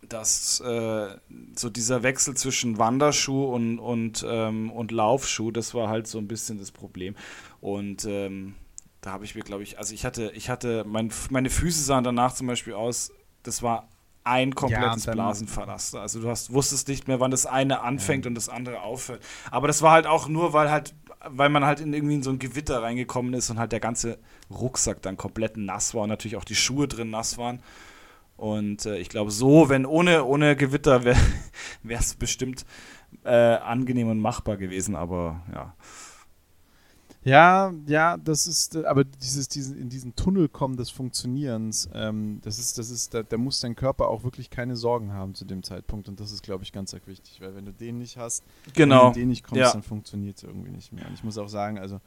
dass äh, so dieser Wechsel zwischen Wanderschuh und, und, ähm, und Laufschuh, das war halt so ein bisschen das Problem. Und ähm, da habe ich mir, glaube ich, also ich hatte, ich hatte, mein, meine Füße sahen danach zum Beispiel aus, das war ein komplettes ja, Blasenverlaster. Also du hast, wusstest nicht mehr, wann das eine anfängt ja. und das andere aufhört. Aber das war halt auch nur, weil halt, weil man halt in irgendwie in so ein Gewitter reingekommen ist und halt der ganze Rucksack dann komplett nass war und natürlich auch die Schuhe drin nass waren. Und äh, ich glaube, so, wenn ohne, ohne Gewitter wäre es <laughs> bestimmt äh, angenehm und machbar gewesen, aber ja. Ja, ja, das ist, aber dieses, diesen, in diesen Tunnel kommen des Funktionierens, ähm, das ist, das ist, da, da, muss dein Körper auch wirklich keine Sorgen haben zu dem Zeitpunkt und das ist, glaube ich, ganz, ganz wichtig, weil wenn du den nicht hast, genau. wenn du den nicht kommst, ja. dann funktioniert es irgendwie nicht mehr. Und ich muss auch sagen, also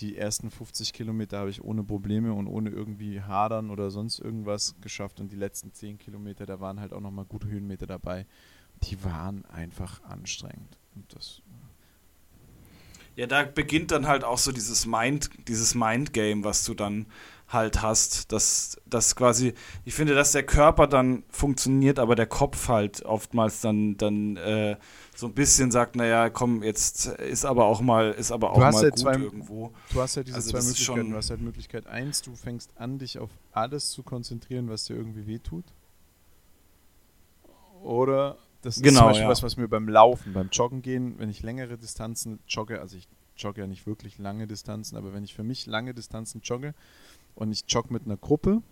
die ersten 50 Kilometer habe ich ohne Probleme und ohne irgendwie Hadern oder sonst irgendwas geschafft. Und die letzten 10 Kilometer, da waren halt auch nochmal gute Höhenmeter dabei. Die waren einfach anstrengend. Und das. Ja, da beginnt dann halt auch so dieses Mind, dieses Mind-Game, was du dann halt hast. Dass das quasi, ich finde, dass der Körper dann funktioniert, aber der Kopf halt oftmals dann, dann äh, so ein bisschen sagt, naja, komm, jetzt ist aber auch mal, ist aber auch mal ja gut zwei, irgendwo. Du hast ja diese also zwei Möglichkeiten. Du hast halt Möglichkeit eins, du fängst an, dich auf alles zu konzentrieren, was dir irgendwie wehtut. Oder das ist genau, zum Beispiel ja. was, was mir beim Laufen, beim Joggen gehen, wenn ich längere Distanzen jogge, also ich jogge ja nicht wirklich lange Distanzen, aber wenn ich für mich lange Distanzen jogge und ich jogge mit einer Gruppe,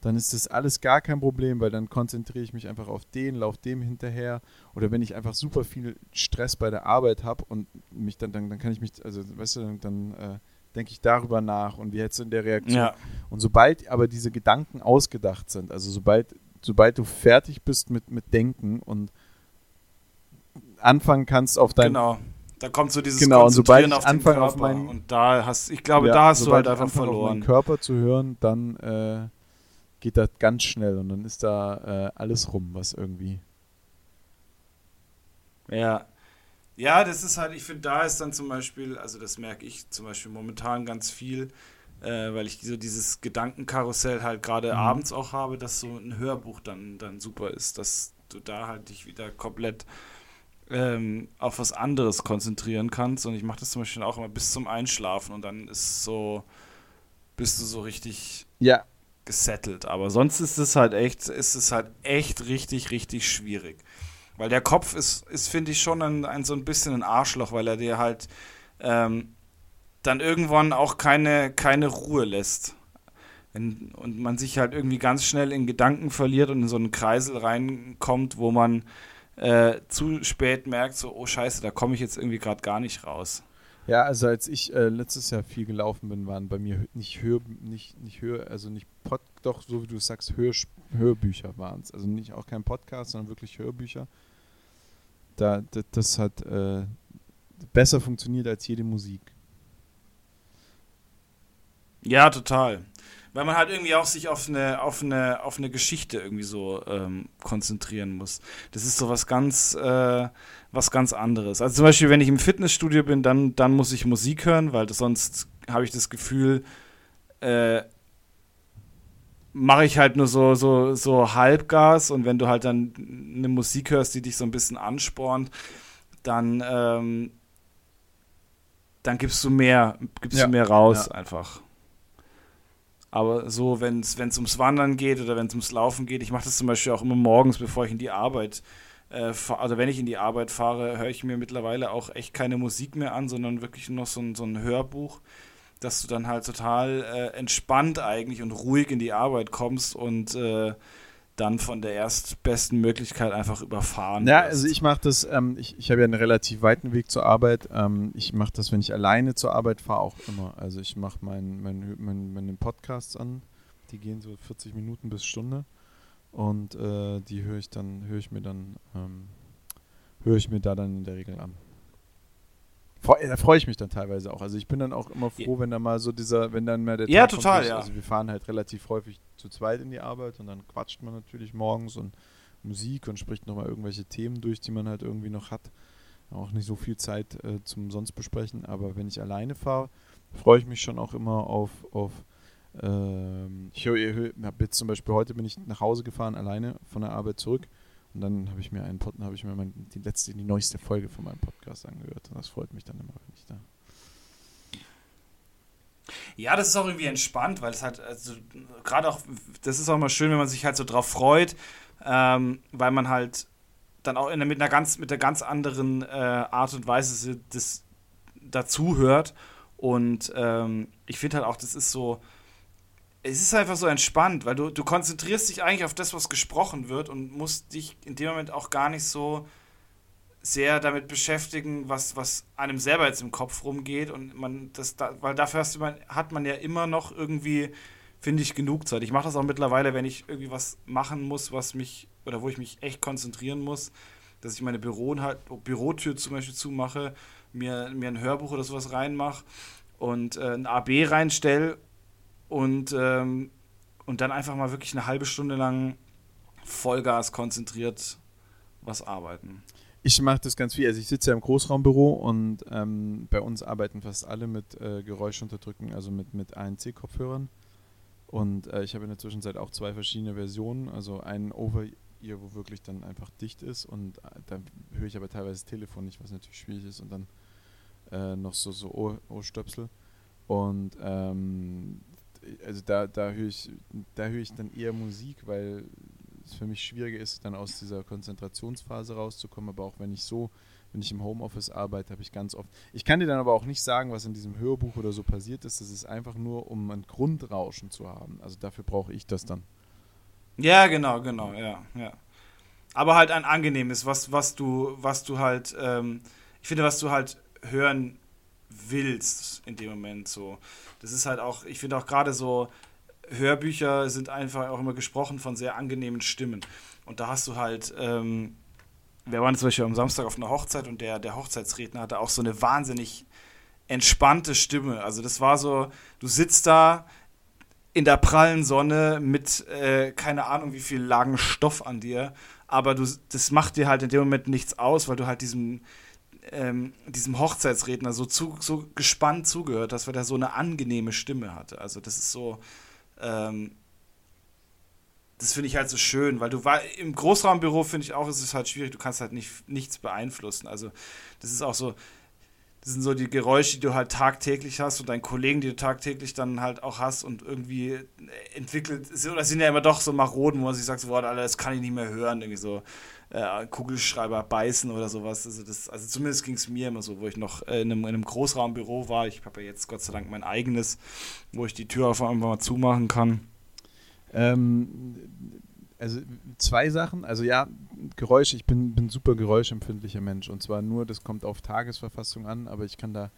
dann ist das alles gar kein Problem, weil dann konzentriere ich mich einfach auf den, laufe dem hinterher. Oder wenn ich einfach super viel Stress bei der Arbeit habe und mich dann, dann, dann kann ich mich, also weißt du, dann, dann äh, denke ich darüber nach und wie jetzt in der Reaktion. Ja. Und sobald aber diese Gedanken ausgedacht sind, also sobald, sobald du fertig bist mit, mit Denken und anfangen kannst auf dein. Genau. Da kommt so dieses genau, und sobald ich anfange auf meinen, und da hast, ich glaube, ja, da hast du halt einfach verloren. Auf Körper zu hören, dann äh, geht das ganz schnell und dann ist da äh, alles rum, was irgendwie. Ja. Ja, das ist halt, ich finde, da ist dann zum Beispiel, also das merke ich zum Beispiel momentan ganz viel, äh, weil ich so dieses Gedankenkarussell halt gerade mhm. abends auch habe, dass so ein Hörbuch dann, dann super ist, dass du da halt dich wieder komplett ähm, auf was anderes konzentrieren kannst. Und ich mache das zum Beispiel auch immer bis zum Einschlafen und dann ist so, bist du so richtig ja. gesettelt. Aber sonst ist es halt echt, ist es halt echt richtig, richtig schwierig. Weil der Kopf ist, ist finde ich, schon ein, ein, so ein bisschen ein Arschloch, weil er dir halt ähm, dann irgendwann auch keine, keine Ruhe lässt. Wenn, und man sich halt irgendwie ganz schnell in Gedanken verliert und in so einen Kreisel reinkommt, wo man äh, zu spät merkt, so, oh scheiße, da komme ich jetzt irgendwie gerade gar nicht raus. Ja, also als ich äh, letztes Jahr viel gelaufen bin, waren bei mir nicht Hör, nicht, nicht Hör, also nicht Pod, doch, so wie du sagst, Hör, Hörbücher waren es. Also nicht auch kein Podcast, sondern wirklich Hörbücher. Da, das, das hat äh, besser funktioniert als jede Musik. Ja, total. Weil man halt irgendwie auch sich auf eine, auf eine, auf eine Geschichte irgendwie so ähm, konzentrieren muss. Das ist so was ganz, äh, was ganz anderes. Also zum Beispiel, wenn ich im Fitnessstudio bin, dann, dann muss ich Musik hören, weil sonst habe ich das Gefühl, äh, mache ich halt nur so, so, so Halbgas und wenn du halt dann eine Musik hörst, die dich so ein bisschen anspornt, dann, ähm, dann gibst du mehr, gibst ja. du mehr raus ja. einfach. Aber so, wenn es ums Wandern geht oder wenn es ums Laufen geht, ich mache das zum Beispiel auch immer morgens, bevor ich in die Arbeit äh, also wenn ich in die Arbeit fahre, höre ich mir mittlerweile auch echt keine Musik mehr an, sondern wirklich nur noch so ein, so ein Hörbuch, dass du dann halt total äh, entspannt eigentlich und ruhig in die Arbeit kommst und äh, dann von der erstbesten Möglichkeit einfach überfahren. Ja, wirst. also ich mache das, ähm, ich, ich habe ja einen relativ weiten Weg zur Arbeit. Ähm, ich mache das, wenn ich alleine zur Arbeit fahre, auch immer. Also ich mache meinen mein, mein, meine Podcasts an, die gehen so 40 Minuten bis Stunde und äh, die höre ich dann, höre ich mir dann, ähm, höre ich mir da dann in der Regel an. Da freue ich mich dann teilweise auch. Also ich bin dann auch immer froh, ja. wenn da mal so dieser, wenn dann mal der Ja, Tag total, kommt, ja. Also wir fahren halt relativ häufig zu zweit in die Arbeit und dann quatscht man natürlich morgens und Musik und spricht nochmal irgendwelche Themen durch, die man halt irgendwie noch hat. Auch nicht so viel Zeit äh, zum sonst besprechen, aber wenn ich alleine fahre, freue ich mich schon auch immer auf, auf ähm, ich habe jetzt zum Beispiel heute bin ich nach Hause gefahren, alleine von der Arbeit zurück und dann habe ich mir einen habe ich mir mein, die letzte, die neueste Folge von meinem Podcast angehört. Und das freut mich dann immer, wenn ich da. Ja, das ist auch irgendwie entspannt, weil es halt, also gerade auch, das ist auch immer schön, wenn man sich halt so drauf freut, ähm, weil man halt dann auch in, mit einer ganz, mit der ganz anderen äh, Art und Weise das dazuhört. Und ähm, ich finde halt auch, das ist so, es ist einfach so entspannt, weil du, du konzentrierst dich eigentlich auf das, was gesprochen wird und musst dich in dem Moment auch gar nicht so sehr damit beschäftigen, was, was einem selber jetzt im Kopf rumgeht. Und man das da, weil dafür hast du, hat man ja immer noch irgendwie, finde ich, genug Zeit. Ich mache das auch mittlerweile, wenn ich irgendwie was machen muss, was mich, oder wo ich mich echt konzentrieren muss, dass ich meine Büro, halt, Bürotür zum Beispiel zumache, mir, mir ein Hörbuch oder sowas reinmache und äh, ein AB reinstelle und, ähm, und dann einfach mal wirklich eine halbe Stunde lang Vollgas konzentriert was arbeiten. Ich mache das ganz viel. Also ich sitze ja im Großraumbüro und ähm, bei uns arbeiten fast alle mit äh, Geräuschunterdrücken, also mit, mit ANC-Kopfhörern. Und äh, ich habe in der Zwischenzeit auch zwei verschiedene Versionen. Also einen Over-Ear, wo wirklich dann einfach dicht ist und äh, da höre ich aber teilweise das Telefon nicht, was natürlich schwierig ist. Und dann äh, noch so, so Ohrstöpsel. Und ähm, also da, da höre ich, da höre ich dann eher Musik, weil es für mich schwieriger ist, dann aus dieser Konzentrationsphase rauszukommen. Aber auch wenn ich so, wenn ich im Homeoffice arbeite, habe ich ganz oft. Ich kann dir dann aber auch nicht sagen, was in diesem Hörbuch oder so passiert ist. Das ist einfach nur, um ein Grundrauschen zu haben. Also dafür brauche ich das dann. Ja, genau, genau, ja, ja. Aber halt ein angenehmes, was, was du, was du halt, ähm, ich finde, was du halt hören willst in dem Moment so das ist halt auch, ich finde auch gerade so, Hörbücher sind einfach auch immer gesprochen von sehr angenehmen Stimmen. Und da hast du halt, ähm, wir waren zum Beispiel am Samstag auf einer Hochzeit und der, der Hochzeitsredner hatte auch so eine wahnsinnig entspannte Stimme. Also das war so, du sitzt da in der prallen Sonne mit äh, keine Ahnung wie viel Lagen Stoff an dir, aber du, das macht dir halt in dem Moment nichts aus, weil du halt diesem, ähm, diesem Hochzeitsredner so, zu, so gespannt zugehört weil er so eine angenehme Stimme hatte. Also das ist so, ähm, das finde ich halt so schön, weil du war im Großraumbüro finde ich auch, ist es halt schwierig, du kannst halt nicht, nichts beeinflussen. Also das ist auch so, das sind so die Geräusche, die du halt tagtäglich hast und deinen Kollegen, die du tagtäglich dann halt auch hast und irgendwie entwickelt, oder sind ja immer doch so Maroden, wo man sich sagt, so, boah, das kann ich nicht mehr hören, irgendwie so äh, Kugelschreiber beißen oder sowas. Also, das, also zumindest ging es mir immer so, wo ich noch äh, in, einem, in einem Großraumbüro war. Ich habe ja jetzt Gott sei Dank mein eigenes, wo ich die Tür auf einmal mal zumachen kann. Ähm, also zwei Sachen. Also ja, Geräusche, ich bin, bin super geräuschempfindlicher Mensch. Und zwar nur, das kommt auf Tagesverfassung an, aber ich kann da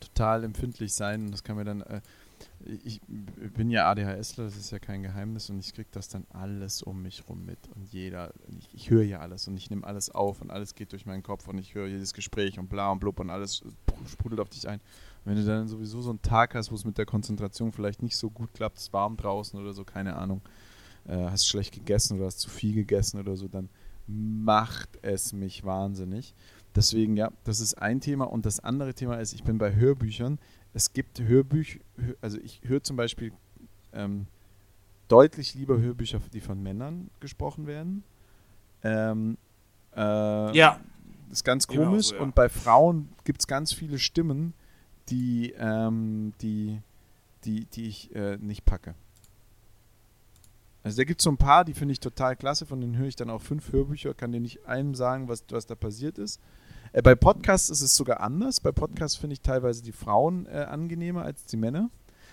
total empfindlich sein. Und das kann mir dann, äh, ich bin ja ADHSler, das ist ja kein Geheimnis und ich kriege das dann alles um mich rum mit und jeder, ich, ich höre ja alles und ich nehme alles auf und alles geht durch meinen Kopf und ich höre jedes Gespräch und bla und blub und alles sprudelt auf dich ein. Und wenn du dann sowieso so einen Tag hast, wo es mit der Konzentration vielleicht nicht so gut klappt, es warm draußen oder so, keine Ahnung, äh, hast schlecht gegessen oder hast zu viel gegessen oder so, dann macht es mich wahnsinnig. Deswegen, ja, das ist ein Thema. Und das andere Thema ist, ich bin bei Hörbüchern. Es gibt Hörbücher, also ich höre zum Beispiel ähm, deutlich lieber Hörbücher, die von Männern gesprochen werden. Ähm, äh, ja. Das ist ganz komisch. So, ja. Und bei Frauen gibt es ganz viele Stimmen, die, ähm, die, die, die ich äh, nicht packe. Also da gibt es so ein paar, die finde ich total klasse, von denen höre ich dann auch fünf Hörbücher, kann dir nicht einem sagen, was, was da passiert ist. Äh, bei Podcasts ist es sogar anders. Bei Podcasts finde ich teilweise die Frauen äh, angenehmer als die Männer.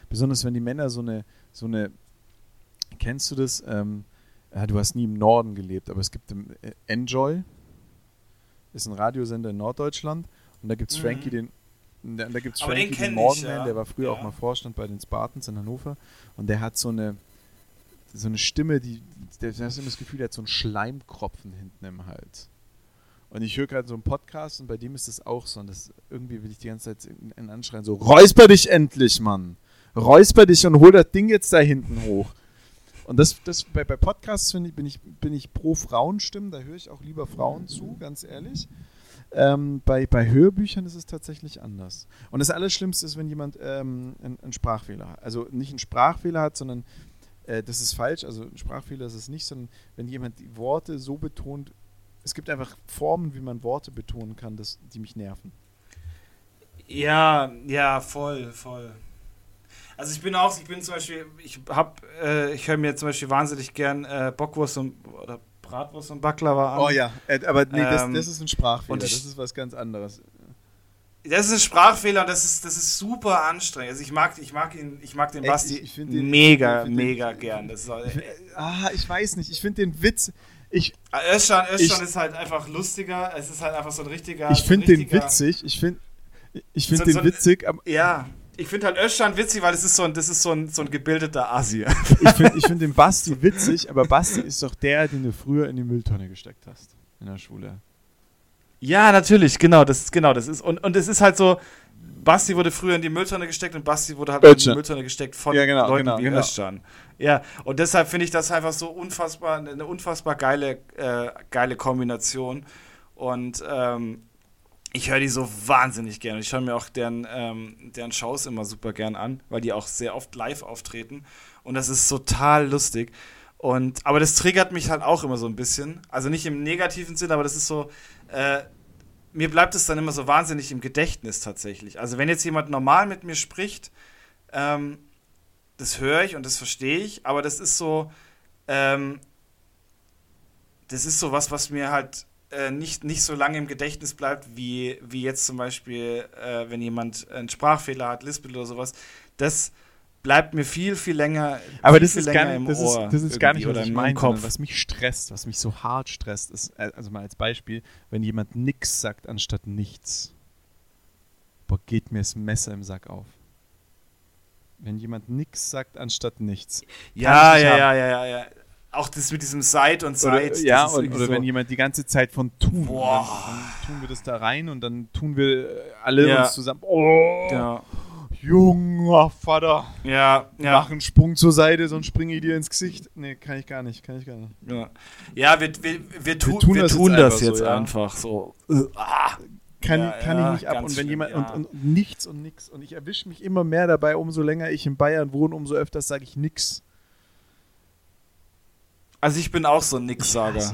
Besonders wenn die Männer so eine, so eine, kennst du das? Ähm, ja, du hast nie im Norden gelebt, aber es gibt im, äh, Enjoy, ist ein Radiosender in Norddeutschland und da gibt es mhm. Frankie, den, da, da gibt es Frankie, den, den Morgenman, ja. der war früher ja. auch mal Vorstand bei den Spartans in Hannover und der hat so eine, so eine Stimme, die, der, der hast immer das Gefühl, der hat so einen Schleimkropfen hinten im Hals. Und ich höre gerade so einen Podcast und bei dem ist das auch so. Und das irgendwie will ich die ganze Zeit in, anschreien: so, räusper dich endlich, Mann! Räusper dich und hol das Ding jetzt da hinten hoch. Und das, das bei, bei Podcasts ich, bin ich, bin ich pro Frauenstimmen, da höre ich auch lieber Frauen zu, ganz ehrlich. Ähm, bei, bei Hörbüchern ist es tatsächlich anders. Und das Allerschlimmste ist, wenn jemand ähm, einen, einen Sprachfehler hat. Also nicht einen Sprachfehler hat, sondern äh, das ist falsch, also ein Sprachfehler ist es nicht, sondern wenn jemand die Worte so betont, es gibt einfach Formen, wie man Worte betonen kann, das, die mich nerven. Ja, ja, voll, voll. Also ich bin auch, ich bin zum Beispiel, ich hab, äh, ich höre mir zum Beispiel wahnsinnig gern äh, Bockwurst und oder Bratwurst und Baklava an. Oh ja, äh, aber nee, das, ähm, das ist ein Sprachfehler, ich, das ist was ganz anderes. Das ist ein Sprachfehler und das ist, das ist super anstrengend. Also ich mag, ich mag ihn, ich mag den Basti ich, ich den, mega, mega den, gern. Das ist, ich, ah, ich weiß nicht, ich finde den Witz. Ich, ah, Özcan, Özcan ist halt einfach lustiger. Es ist halt einfach so ein richtiger. Ich finde den witzig. Ich finde ich find so, den so, witzig. ja, ich finde halt Özcan witzig, weil es ist so ein, das ist so ein, so ein gebildeter Asi. ich finde ich find den Basti witzig, aber Basti ist doch der, den du früher in die Mülltonne gesteckt hast in der Schule. Ja, natürlich, genau, das ist genau, das ist und und es ist halt so Basti wurde früher in die Mülltonne gesteckt und Basti wurde halt Ötchen. in die Mülltonne gesteckt von ja, genau, Leuten genau, wie genau. Özcan. Ja, und deshalb finde ich das einfach so unfassbar eine unfassbar geile äh, geile Kombination und ähm, ich höre die so wahnsinnig gerne. Ich schaue mir auch deren, ähm, deren Shows immer super gern an, weil die auch sehr oft live auftreten. Und das ist total lustig. Und, aber das triggert mich halt auch immer so ein bisschen. Also nicht im negativen Sinn, aber das ist so, äh, mir bleibt es dann immer so wahnsinnig im Gedächtnis tatsächlich. Also wenn jetzt jemand normal mit mir spricht, ähm, das höre ich und das verstehe ich, aber das ist so, ähm, das ist so was, was mir halt äh, nicht, nicht so lange im Gedächtnis bleibt, wie, wie jetzt zum Beispiel, äh, wenn jemand einen Sprachfehler hat, Lispel oder sowas. Das bleibt mir viel, viel länger, Aber viel, das, ist gar, nicht, das, ist, das ist gar nicht, was ich meine, Kopf. was mich stresst, was mich so hart stresst, ist, äh, also mal als Beispiel, wenn jemand nix sagt anstatt nichts. Boah, geht mir das Messer im Sack auf. Wenn jemand nix sagt anstatt nichts. Ja, ja, ja, ja, ja, ja. Auch das mit diesem Seit und Seit. Oder, ja, und, oder so wenn jemand die ganze Zeit von tun. Dann, dann, tun wir das da rein und dann tun wir alle ja. uns zusammen. Oh. Genau junger Vater. Ja, ja. Mach einen Sprung zur Seite, sonst springe ich dir ins Gesicht. Nee, kann ich gar nicht, kann ich gar nicht. Ja, ja wir, wir, wir, tu, wir tun wir das tun jetzt, das jetzt so, einfach so. Ah. Kann, ja, kann ja, ich nicht ab. Und wenn schlimm, jemand ja. und, und, nichts und nix. Und ich erwische mich immer mehr dabei, umso länger ich in Bayern wohne, umso öfters sage ich nix. Also ich bin auch so ein Nix-Sager.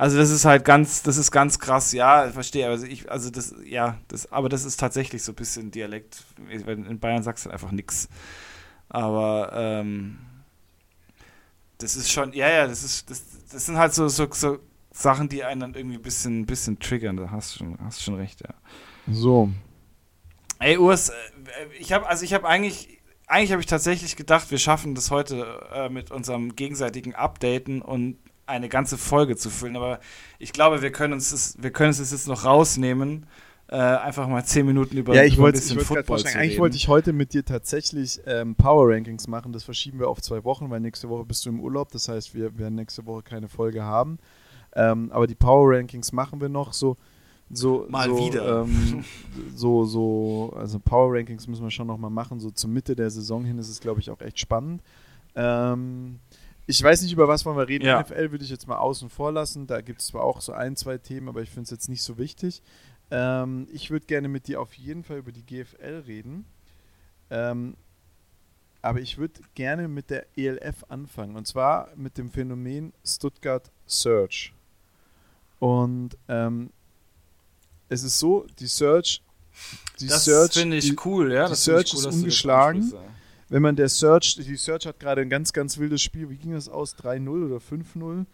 Also das ist halt ganz, das ist ganz krass, ja, verstehe. Also ich, also das, ja, das, aber das ist tatsächlich so ein bisschen Dialekt. In Bayern sagst du einfach nichts. Aber ähm, das ist schon, ja, ja, das ist, das, das sind halt so, so, so Sachen, die einen dann irgendwie ein bisschen, ein bisschen triggern. Da hast du schon, hast schon recht, ja. So. Ey, Urs, äh, ich habe, also ich habe eigentlich, eigentlich habe ich tatsächlich gedacht, wir schaffen das heute äh, mit unserem gegenseitigen Updaten und eine ganze Folge zu füllen. Aber ich glaube, wir können uns das, wir können es jetzt noch rausnehmen, äh, einfach mal zehn Minuten über, ja, ich über wollte, ein bisschen ich Football zu reden. Eigentlich wollte ich heute mit dir tatsächlich ähm, Power Rankings machen. Das verschieben wir auf zwei Wochen, weil nächste Woche bist du im Urlaub. Das heißt, wir werden nächste Woche keine Folge haben. Ähm, aber die Power Rankings machen wir noch so. So, mal so, wieder. Ähm, so, so, also Power Rankings müssen wir schon nochmal machen. So zur Mitte der Saison hin ist es, glaube ich, auch echt spannend. Ähm, ich weiß nicht, über was wollen wir reden. Ja. NFL würde ich jetzt mal außen vor lassen. Da gibt es zwar auch so ein, zwei Themen, aber ich finde es jetzt nicht so wichtig. Ähm, ich würde gerne mit dir auf jeden Fall über die GFL reden. Ähm, aber ich würde gerne mit der ELF anfangen. Und zwar mit dem Phänomen Stuttgart Search. Und ähm, es ist so, die Search, die das finde ich cool, ja. Die Search cool, ist ungeschlagen. Wenn man der Search, die Search hat gerade ein ganz, ganz wildes Spiel. Wie ging das aus? 3-0 oder 5-0?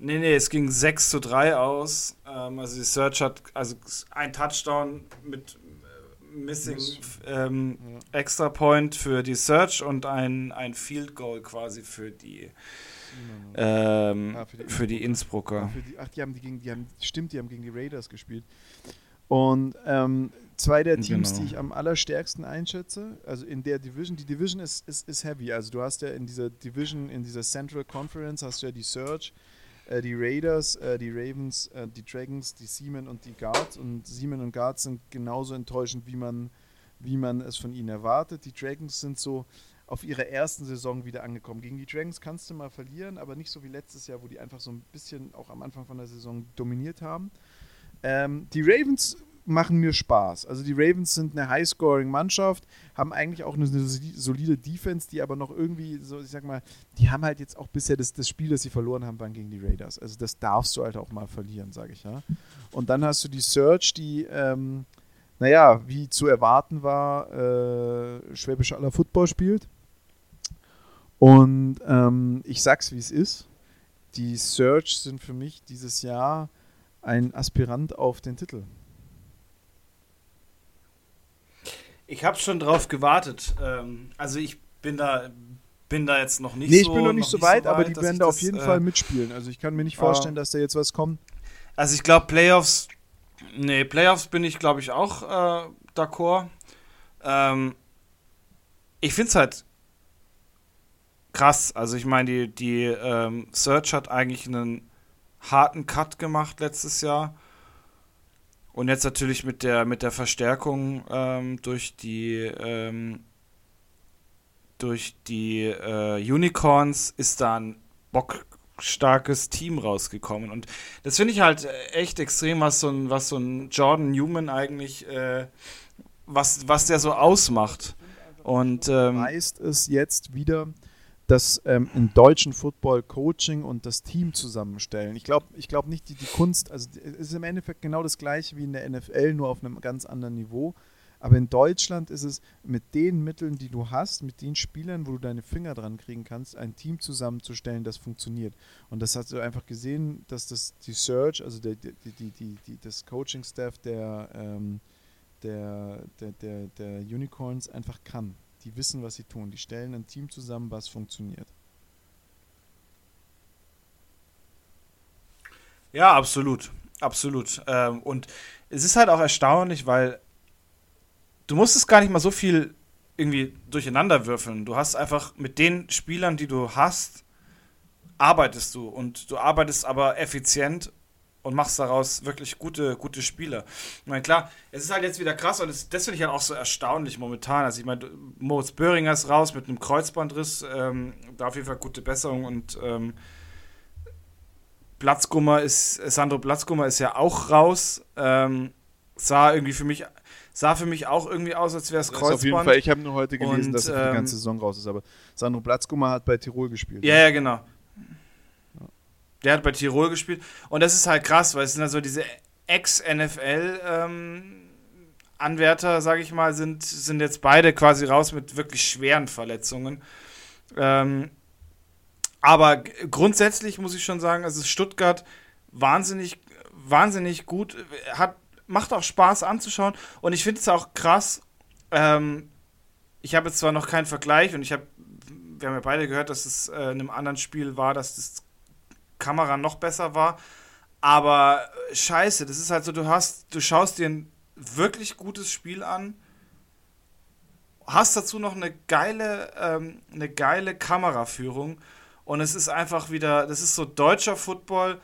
Nee, nee, es ging 6 zu 3 aus. Ähm, also die Search hat also ein Touchdown mit äh, Missing ähm, ja. Extra Point für die Search und ein, ein Field Goal quasi für die ähm, ah, für, die für die Innsbrucker. Ah, für die, ach, die haben die gegen, die haben, stimmt, die haben gegen die Raiders gespielt. Und ähm, zwei der Teams, genau. die ich am allerstärksten einschätze, also in der Division, die Division ist, ist, ist heavy. Also du hast ja in dieser Division, in dieser Central Conference, hast du ja die Search, äh, die Raiders, äh, die Ravens, äh, die Dragons, die Seamen und die Guards. Und Seamen und Guards sind genauso enttäuschend, wie man, wie man es von ihnen erwartet. Die Dragons sind so, auf ihrer ersten Saison wieder angekommen. Gegen die Dragons kannst du mal verlieren, aber nicht so wie letztes Jahr, wo die einfach so ein bisschen auch am Anfang von der Saison dominiert haben. Ähm, die Ravens machen mir Spaß. Also die Ravens sind eine High-Scoring-Mannschaft, haben eigentlich auch eine solide Defense, die aber noch irgendwie, so ich sag mal, die haben halt jetzt auch bisher das, das Spiel, das sie verloren haben, waren gegen die Raiders. Also das darfst du halt auch mal verlieren, sage ich ja. Und dann hast du die Search, die ähm, naja, wie zu erwarten war, äh, Schwäbisch aller Football spielt. Und ähm, ich sag's wie es ist. Die Search sind für mich dieses Jahr ein Aspirant auf den Titel. Ich habe schon drauf gewartet. Ähm, also ich bin da, bin da jetzt noch nicht nee, so. Nee, ich bin noch nicht so, weit, so weit, aber die werden da auf jeden das, Fall äh, mitspielen. Also ich kann mir nicht vorstellen, dass da jetzt was kommt. Also ich glaube Playoffs, nee, Playoffs bin ich glaube ich auch äh, d'accord. Ähm, ich finde es halt krass. Also ich meine, die, die ähm, Search hat eigentlich einen harten Cut gemacht letztes Jahr. Und jetzt natürlich mit der, mit der Verstärkung ähm, durch die ähm, durch die äh, Unicorns ist da ein bockstarkes Team rausgekommen. Und das finde ich halt echt extrem, was so ein, was so ein Jordan Newman eigentlich, äh, was, was der so ausmacht. Und ähm, heißt es jetzt wieder, dass ähm, im deutschen Football Coaching und das Team zusammenstellen. Ich glaube ich glaub nicht, die, die Kunst, also es ist im Endeffekt genau das gleiche wie in der NFL, nur auf einem ganz anderen Niveau. Aber in Deutschland ist es mit den Mitteln, die du hast, mit den Spielern, wo du deine Finger dran kriegen kannst, ein Team zusammenzustellen, das funktioniert. Und das hast du einfach gesehen, dass das die Search, also der, die, die, die, die, das Coaching-Staff der, ähm, der, der, der, der Unicorns einfach kann. Die wissen, was sie tun. Die stellen ein Team zusammen, was funktioniert. Ja, absolut. Absolut. Ähm, und es ist halt auch erstaunlich, weil du musst es gar nicht mal so viel irgendwie durcheinander würfeln. Du hast einfach mit den Spielern, die du hast, arbeitest du. Und du arbeitest aber effizient und machst daraus wirklich gute, gute Spiele. Ich meine, klar, es ist halt jetzt wieder krass und das, das finde ich halt auch so erstaunlich momentan. Also ich meine, Moritz Böhringer ist raus mit einem Kreuzbandriss, ähm, da auf jeden Fall gute Besserung und ähm, Platzgummer ist, Sandro Platzgummer ist ja auch raus. Ähm, sah irgendwie für mich, sah für mich auch irgendwie aus, als wäre es Kreuzband. Auf jeden Fall, ich habe nur heute gelesen, und, dass er für die ganze ähm, Saison raus ist, aber Sandro Platzgummer hat bei Tirol gespielt. Ja, ja, genau. Der hat bei Tirol gespielt. Und das ist halt krass, weil es sind also diese Ex-NFL- ähm, sage ich mal, sind, sind jetzt beide quasi raus mit wirklich schweren Verletzungen. Ähm, aber grundsätzlich muss ich schon sagen, also Stuttgart wahnsinnig, wahnsinnig gut, hat, macht auch Spaß anzuschauen und ich finde es auch krass. Ähm, ich habe jetzt zwar noch keinen Vergleich und ich habe, wir haben ja beide gehört, dass es äh, in einem anderen Spiel war, dass das Kamera noch besser war, aber scheiße, das ist halt so, du hast, du schaust dir ein wirklich gutes Spiel an, hast dazu noch eine geile, ähm, eine geile Kameraführung und es ist einfach wieder, das ist so deutscher Football,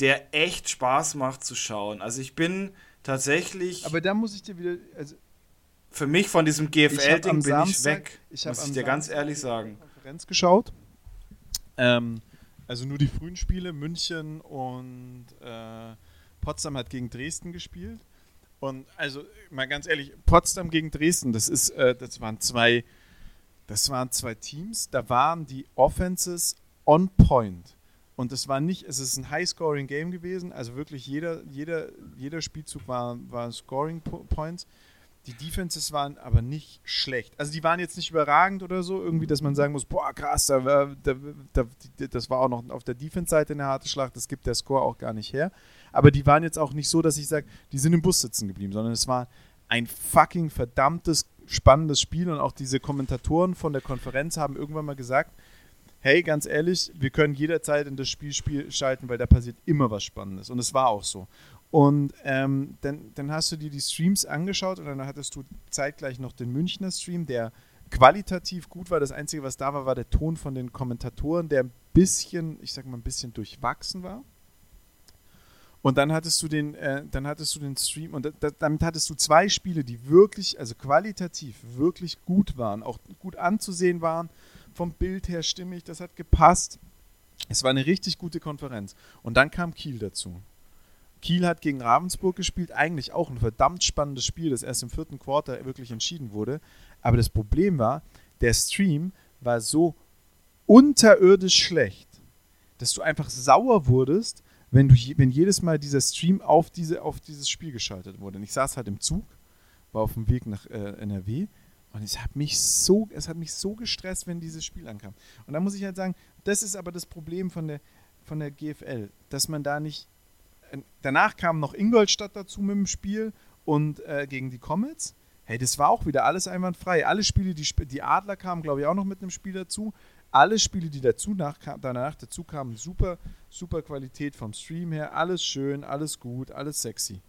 der echt Spaß macht zu schauen. Also ich bin tatsächlich. Aber da muss ich dir wieder. Also für mich von diesem GFL-Ding bin Samstag, ich weg. Ich muss ich dir ganz ehrlich sagen. Konferenz geschaut. Ähm, also nur die frühen Spiele, München und äh, Potsdam hat gegen Dresden gespielt. Und also mal ganz ehrlich, Potsdam gegen Dresden, das ist, äh, das waren zwei, das waren zwei Teams. Da waren die Offenses on point. Und es war nicht, es ist ein High-Scoring-Game gewesen, also wirklich jeder, jeder, jeder Spielzug war, war Scoring-Points. Die Defenses waren aber nicht schlecht. Also die waren jetzt nicht überragend oder so, irgendwie, dass man sagen muss, boah, krass, da, da, da, das war auch noch auf der Defense-Seite eine harte Schlacht, das gibt der Score auch gar nicht her. Aber die waren jetzt auch nicht so, dass ich sage, die sind im Bus sitzen geblieben, sondern es war ein fucking verdammtes, spannendes Spiel und auch diese Kommentatoren von der Konferenz haben irgendwann mal gesagt, hey, ganz ehrlich, wir können jederzeit in das Spiel, Spiel schalten, weil da passiert immer was Spannendes. Und es war auch so. Und ähm, dann, dann hast du dir die Streams angeschaut und dann hattest du zeitgleich noch den Münchner Stream, der qualitativ gut war. Das Einzige, was da war, war der Ton von den Kommentatoren, der ein bisschen, ich sag mal, ein bisschen durchwachsen war. Und dann hattest du den, äh, dann hattest du den Stream und da, damit hattest du zwei Spiele, die wirklich, also qualitativ wirklich gut waren, auch gut anzusehen waren vom Bild her stimmig, das hat gepasst. Es war eine richtig gute Konferenz. Und dann kam Kiel dazu. Kiel hat gegen Ravensburg gespielt, eigentlich auch ein verdammt spannendes Spiel, das erst im vierten Quarter wirklich entschieden wurde. Aber das Problem war, der Stream war so unterirdisch schlecht, dass du einfach sauer wurdest, wenn, du, wenn jedes Mal dieser Stream auf, diese, auf dieses Spiel geschaltet wurde. Und ich saß halt im Zug, war auf dem Weg nach äh, NRW und es hat mich so, es hat mich so gestresst, wenn dieses Spiel ankam. Und da muss ich halt sagen, das ist aber das Problem von der, von der GFL, dass man da nicht. Danach kam noch Ingolstadt dazu mit dem Spiel und äh, gegen die Comets. Hey, das war auch wieder alles einwandfrei. Alle Spiele, die, die Adler kamen, glaube ich, auch noch mit einem Spiel dazu. Alle Spiele, die dazu nach, danach dazu kamen, super, super Qualität vom Stream her. Alles schön, alles gut, alles sexy.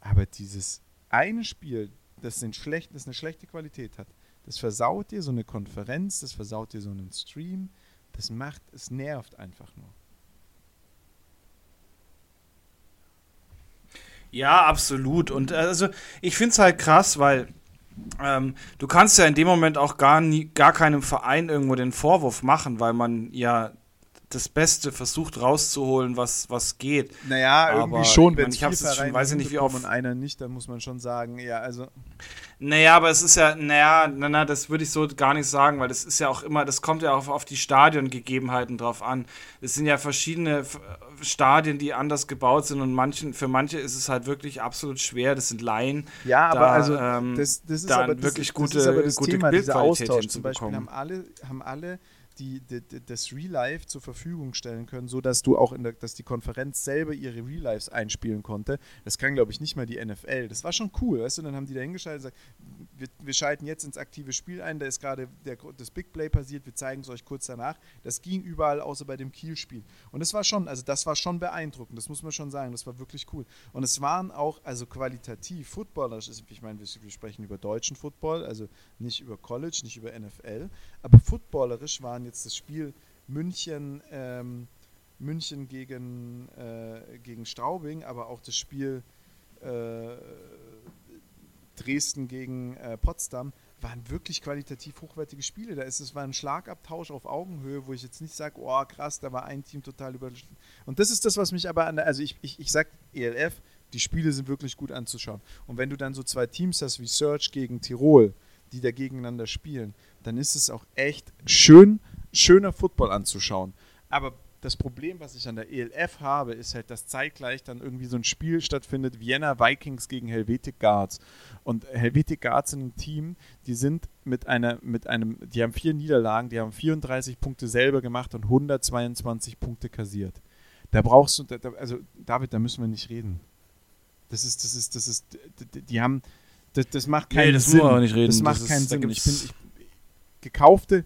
Aber dieses eine Spiel, das, den schlecht, das eine schlechte Qualität hat, das versaut dir so eine Konferenz, das versaut dir so einen Stream, das macht, es nervt einfach nur. Ja, absolut. Und also ich finde es halt krass, weil ähm, du kannst ja in dem Moment auch gar, nie, gar keinem Verein irgendwo den Vorwurf machen, weil man ja das Beste versucht rauszuholen, was, was geht. Naja, irgendwie Aber schon, wenn ich, ich hab's schon, weiß ich nicht, wie oft. Und einer nicht, dann muss man schon sagen, ja, also. Naja, aber es ist ja, naja, na, na, das würde ich so gar nicht sagen, weil das ist ja auch immer, das kommt ja auch auf die Stadiongegebenheiten drauf an. Es sind ja verschiedene Stadien, die anders gebaut sind und manchen, für manche ist es halt wirklich absolut schwer. Das sind Laien. Ja, aber da, also ähm, das, das ist aber das, wirklich gute, das ist aber das gute Thema, dieser Austausch. Zum Beispiel haben alle, haben alle die, die, das Real Life zur Verfügung stellen können, sodass du auch in der, dass die Konferenz selber ihre Real Lives einspielen konnte. Das kann, glaube ich, nicht mal die NFL. Das war schon cool, weißt du? Dann haben die da hingeschaltet und gesagt, wir, wir, schalten jetzt ins aktive Spiel ein, da ist gerade das Big Play passiert, wir zeigen es euch kurz danach. Das ging überall, außer bei dem Kiel-Spiel. Und das war schon, also das war schon beeindruckend, das muss man schon sagen, das war wirklich cool. Und es waren auch, also qualitativ, footballerisch, ich meine, wir, wir sprechen über deutschen Football, also nicht über College, nicht über NFL, aber footballerisch waren jetzt das Spiel München, ähm, München gegen, äh, gegen Straubing, aber auch das Spiel äh, Dresden gegen äh, Potsdam waren wirklich qualitativ hochwertige Spiele. Da ist es war ein Schlagabtausch auf Augenhöhe, wo ich jetzt nicht sage, oh krass, da war ein Team total über. Und das ist das, was mich aber an der, also ich, ich, ich sag ELF, die Spiele sind wirklich gut anzuschauen. Und wenn du dann so zwei Teams hast wie Search gegen Tirol, die da gegeneinander spielen, dann ist es auch echt schön, schöner Football anzuschauen. Aber das Problem, was ich an der ELF habe, ist halt, dass zeitgleich dann irgendwie so ein Spiel stattfindet, Vienna Vikings gegen Helvetic Guards. Und Helvetic Guards sind ein Team, die sind mit einer, mit einem, die haben vier Niederlagen, die haben 34 Punkte selber gemacht und 122 Punkte kassiert. Da brauchst du, also David, da müssen wir nicht reden. Das ist, das ist, das ist, die haben, das, das macht keinen nee, das Sinn. Das macht das keinen ist, Sinn. Ich bin ich, gekaufte,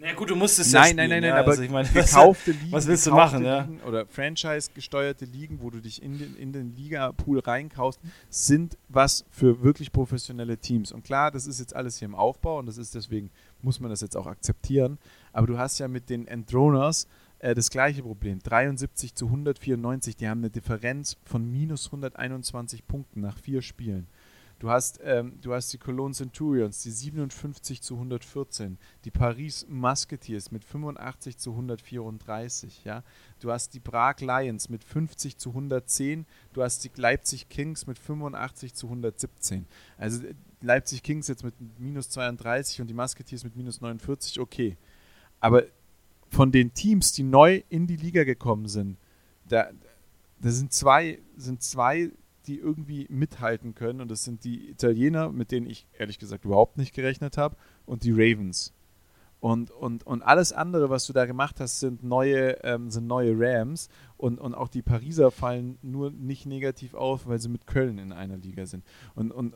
na gut, du musst es nein, ja Nein, nein, nein, ja, aber also ich meine, <laughs> gekaufte Ligen, was willst du machen, ja? oder Franchise-gesteuerte Ligen, wo du dich in den, in den Liga-Pool reinkaufst, sind was für wirklich professionelle Teams. Und klar, das ist jetzt alles hier im Aufbau und das ist deswegen, muss man das jetzt auch akzeptieren. Aber du hast ja mit den Endroners äh, das gleiche Problem. 73 zu 194, die haben eine Differenz von minus 121 Punkten nach vier Spielen. Du hast, ähm, du hast die Cologne Centurions, die 57 zu 114, die Paris Musketeers mit 85 zu 134, ja. Du hast die Prag Lions mit 50 zu 110, du hast die Leipzig Kings mit 85 zu 117. Also äh, Leipzig Kings jetzt mit minus 32 und die Musketeers mit minus 49, okay. Aber von den Teams, die neu in die Liga gekommen sind, da, da sind zwei, sind zwei die irgendwie mithalten können. Und das sind die Italiener, mit denen ich ehrlich gesagt überhaupt nicht gerechnet habe, und die Ravens. Und, und, und alles andere, was du da gemacht hast, sind neue, ähm, sind neue Rams. Und, und auch die Pariser fallen nur nicht negativ auf, weil sie mit Köln in einer Liga sind. Und, und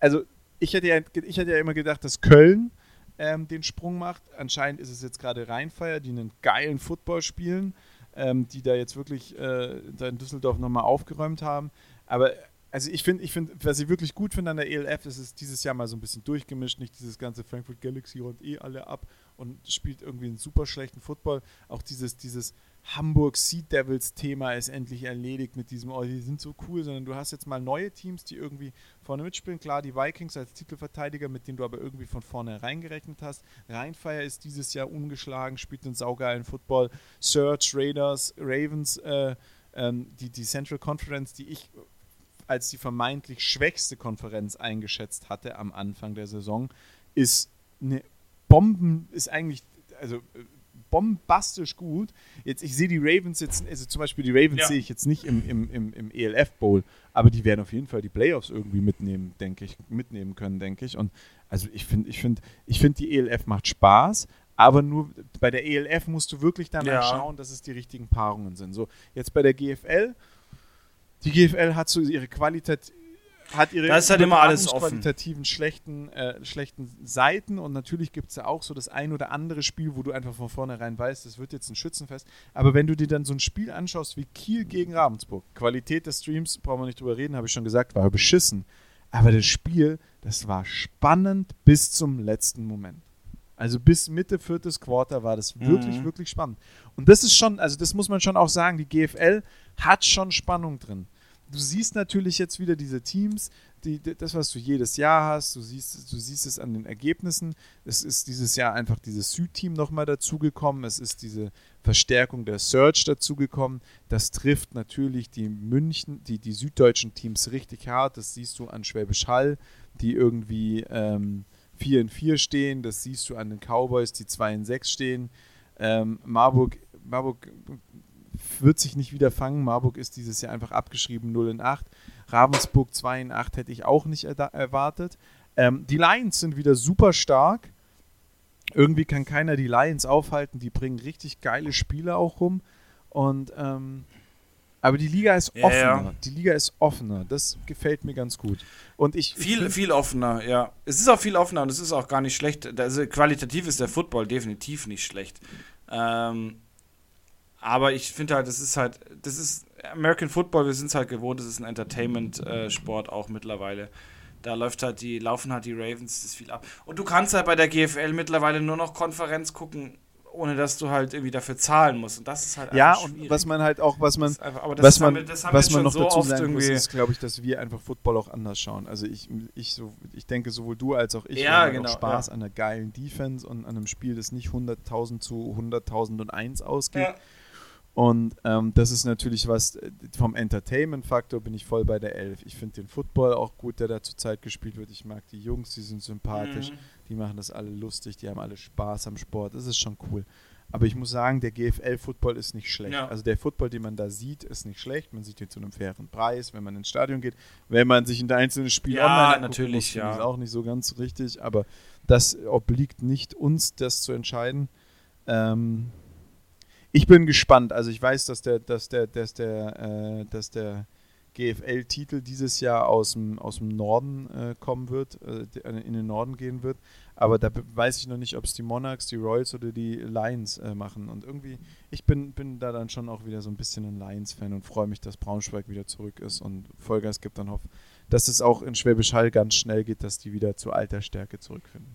also ich hätte, ja, ich hätte ja immer gedacht, dass Köln ähm, den Sprung macht. Anscheinend ist es jetzt gerade Rheinfeier, die einen geilen Football spielen ähm, die da jetzt wirklich äh, da in Düsseldorf nochmal aufgeräumt haben. Aber also ich finde, ich finde, was ich wirklich gut finde an der ELF, ist es dieses Jahr mal so ein bisschen durchgemischt, nicht dieses ganze Frankfurt Galaxy räumt eh alle ab und spielt irgendwie einen super schlechten Football. Auch dieses, dieses Hamburg Sea Devils Thema ist endlich erledigt mit diesem, oh, die sind so cool, sondern du hast jetzt mal neue Teams, die irgendwie vorne mitspielen. Klar, die Vikings als Titelverteidiger, mit denen du aber irgendwie von vorne reingerechnet hast. Rheinfire ist dieses Jahr ungeschlagen, spielt einen saugeilen Football. Search, Raiders, Ravens, äh, ähm, die, die Central Conference, die ich als die vermeintlich schwächste Konferenz eingeschätzt hatte am Anfang der Saison, ist eine Bomben, ist eigentlich, also äh, bombastisch gut. Jetzt, ich sehe die Ravens jetzt, also zum Beispiel die Ravens ja. sehe ich jetzt nicht im, im, im, im ELF Bowl, aber die werden auf jeden Fall die Playoffs irgendwie mitnehmen, denke ich, mitnehmen können, denke ich. Und also ich finde, ich finde, ich finde, die ELF macht Spaß, aber nur bei der ELF musst du wirklich danach ja. schauen, dass es die richtigen Paarungen sind. So, jetzt bei der GFL, die GFL hat so ihre Qualität, hat ihre das ist halt immer alles qualitativen schlechten, äh, schlechten Seiten und natürlich gibt es ja auch so das ein oder andere Spiel, wo du einfach von vornherein weißt, das wird jetzt ein Schützenfest. Aber wenn du dir dann so ein Spiel anschaust wie Kiel gegen Ravensburg, Qualität des Streams, brauchen wir nicht drüber reden, habe ich schon gesagt, war beschissen. Aber das Spiel, das war spannend bis zum letzten Moment. Also bis Mitte viertes Quarter war das wirklich, mhm. wirklich spannend. Und das ist schon, also das muss man schon auch sagen, die GFL hat schon Spannung drin du siehst natürlich jetzt wieder diese Teams, die, das, was du jedes Jahr hast, du siehst, du siehst es an den Ergebnissen. Es ist dieses Jahr einfach dieses Südteam nochmal dazugekommen. Es ist diese Verstärkung der Search dazugekommen. Das trifft natürlich die München, die, die süddeutschen Teams richtig hart. Das siehst du an Schwäbisch Hall, die irgendwie ähm, 4 in 4 stehen. Das siehst du an den Cowboys, die 2 in 6 stehen. Ähm, Marburg, Marburg wird sich nicht wieder fangen. Marburg ist dieses Jahr einfach abgeschrieben 0 in 8. Ravensburg 2 in 8 hätte ich auch nicht erwartet. Ähm, die Lions sind wieder super stark. Irgendwie kann keiner die Lions aufhalten. Die bringen richtig geile Spiele auch rum. Und ähm, aber die Liga ist offener. Ja, ja. Die Liga ist offener. Das gefällt mir ganz gut. Und ich viel viel offener. Ja, es ist auch viel offener und es ist auch gar nicht schlecht. Also qualitativ ist der Football definitiv nicht schlecht. Ähm, aber ich finde halt, das ist halt, das ist American Football, wir sind es halt gewohnt, das ist ein Entertainment-Sport äh, auch mittlerweile. Da läuft halt die, laufen halt die Ravens das viel ab. Und du kannst halt bei der GFL mittlerweile nur noch Konferenz gucken, ohne dass du halt irgendwie dafür zahlen musst. Und das ist halt Ja, und was man halt auch, was man, einfach, was man, wir, was man noch so dazu sagen muss, ist, glaube ich, dass wir einfach Football auch anders schauen. Also ich, ich, so, ich denke, sowohl du als auch ich ja, haben genau, Spaß ja. an einer geilen Defense und an einem Spiel, das nicht 100.000 zu 100.001 ausgeht. Ja und ähm, das ist natürlich was, äh, vom Entertainment-Faktor bin ich voll bei der Elf. Ich finde den Football auch gut, der da zurzeit gespielt wird. Ich mag die Jungs, die sind sympathisch, mhm. die machen das alle lustig, die haben alle Spaß am Sport. Das ist schon cool. Aber ich muss sagen, der GFL-Football ist nicht schlecht. Ja. Also der Football, den man da sieht, ist nicht schlecht. Man sieht ihn zu einem fairen Preis, wenn man ins Stadion geht. Wenn man sich in der einzelnen Spiel Ja, online angucken natürlich, muss, ja. es auch nicht so ganz richtig. Aber das obliegt nicht uns, das zu entscheiden. Ähm, ich bin gespannt. Also ich weiß, dass der, dass der, dass der, äh, dass der GFL-Titel dieses Jahr aus dem, aus dem Norden äh, kommen wird, äh, in den Norden gehen wird. Aber da weiß ich noch nicht, ob es die Monarchs, die Royals oder die Lions äh, machen. Und irgendwie, ich bin, bin da dann schon auch wieder so ein bisschen ein Lions-Fan und freue mich, dass Braunschweig wieder zurück ist und Vollgas gibt und hoffe, dass es auch in Schwäbisch Hall ganz schnell geht, dass die wieder zu alter Stärke zurückfinden.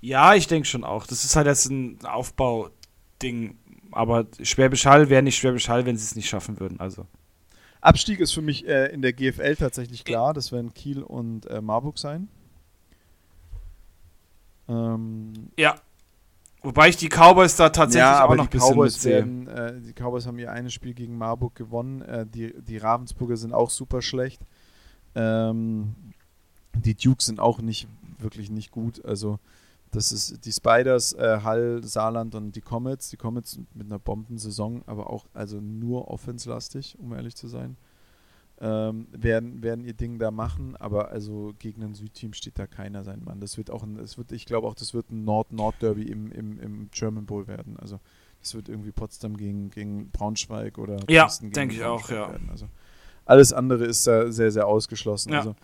Ja, ich denke schon auch. Das ist halt jetzt ein Aufbauding. Aber Schwäbisch Hall wäre nicht Schwäbisch Hall, wenn sie es nicht schaffen würden. Also. Abstieg ist für mich äh, in der GFL tatsächlich klar. Das werden Kiel und äh, Marburg sein. Ähm, Ja. Wobei ich die Cowboys da tatsächlich ja, aber auch noch ein bisschen Cowboys werden, äh, die Cowboys haben ihr eines Spiel gegen Marburg gewonnen. Äh, die, die Ravensburger sind auch super schlecht. Ähm, die Dukes sind auch nicht wirklich nicht gut. Also das ist die Spiders, äh, Hall, Saarland und die Comets. Die Comets mit einer Bombensaison, aber auch also nur offenslastig, um ehrlich zu sein. Ähm, werden, werden ihr Ding da machen, aber also gegen ein Südteam steht da keiner sein Mann. Das wird auch ein, es wird, ich glaube auch, das wird ein Nord-Nord-Derby im, im, im German Bowl werden. Also das wird irgendwie Potsdam gegen, gegen Braunschweig oder Ja, Dresden gegen denke ich auch, ja. Werden. Also alles andere ist da sehr, sehr ausgeschlossen. Ja. Also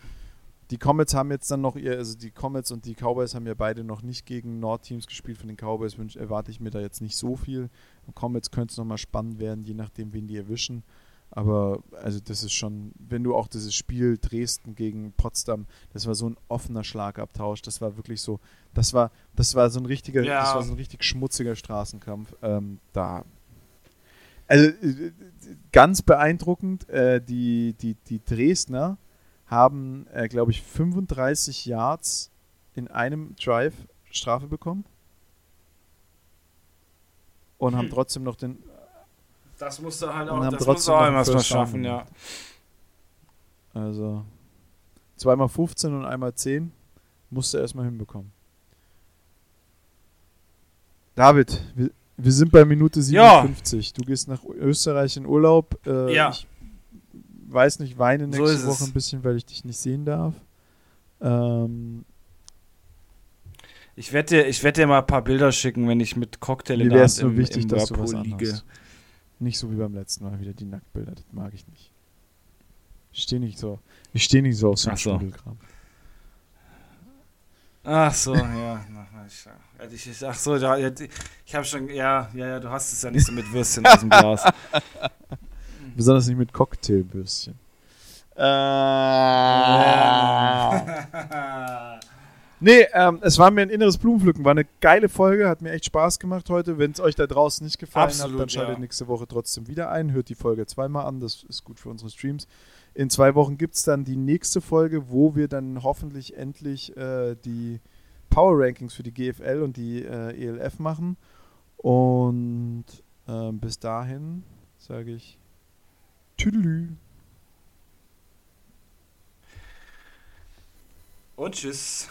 die Comets haben jetzt dann noch ihr, also die Comets und die Cowboys haben ja beide noch nicht gegen Nordteams gespielt. Von den Cowboys wünsch, erwarte ich mir da jetzt nicht so viel. Und Comets könnte es nochmal spannend werden, je nachdem, wen die erwischen. Aber also das ist schon, wenn du auch dieses Spiel Dresden gegen Potsdam, das war so ein offener Schlagabtausch, das war wirklich so, das war, das war so ein richtiger, Ja. das war so ein richtig schmutziger Straßenkampf. Ähm, da. Also äh, ganz beeindruckend, äh, die, die, die Dresdner haben, äh, glaube ich, 35 Yards in einem Drive Strafe bekommen. Und haben Hm. trotzdem noch den, Das musst du halt Und auch, haben das trotzdem auch noch Down schaffen, ja. Also zweimal 15 und einmal 10 musst du erstmal hinbekommen. David, wir, wir sind bei Minute Ja. 57. Du gehst nach Österreich in Urlaub. Äh, Ja. Ich weiß nicht, weine So nächste ist Woche es. ein bisschen, weil ich dich nicht sehen darf. Ähm, Ich werde dir, ich werd dir mal ein paar Bilder schicken, wenn ich mit Cocktail in der Hand im, wichtig, im dass Whirlpool liege. Nicht so wie beim letzten Mal wieder die Nacktbilder. Das mag ich nicht. Ich stehe nicht so. Ich stehe nicht so auf so Ach so. Schmuddelkram. Ach so, ja. Ach so, ich habe schon, ja, ja, ja, du hast es ja nicht so mit Würstchen aus dem Glas. <laughs> Besonders nicht mit Cocktailbürstchen. Äh, nee, ähm, es war mir ein inneres Blumenpflücken. War eine geile Folge, hat mir echt Spaß gemacht heute. Wenn es euch da draußen nicht gefallen Absolut, hat, dann schaltet ja. nächste Woche trotzdem wieder ein. Hört die Folge zweimal an, das ist gut für unsere Streams. In zwei Wochen gibt es dann die nächste Folge, wo wir dann hoffentlich endlich äh, die Power Rankings für die GFL und die äh, ELF machen. Und ähm, bis dahin sage ich Tüdelü. Und tschüss.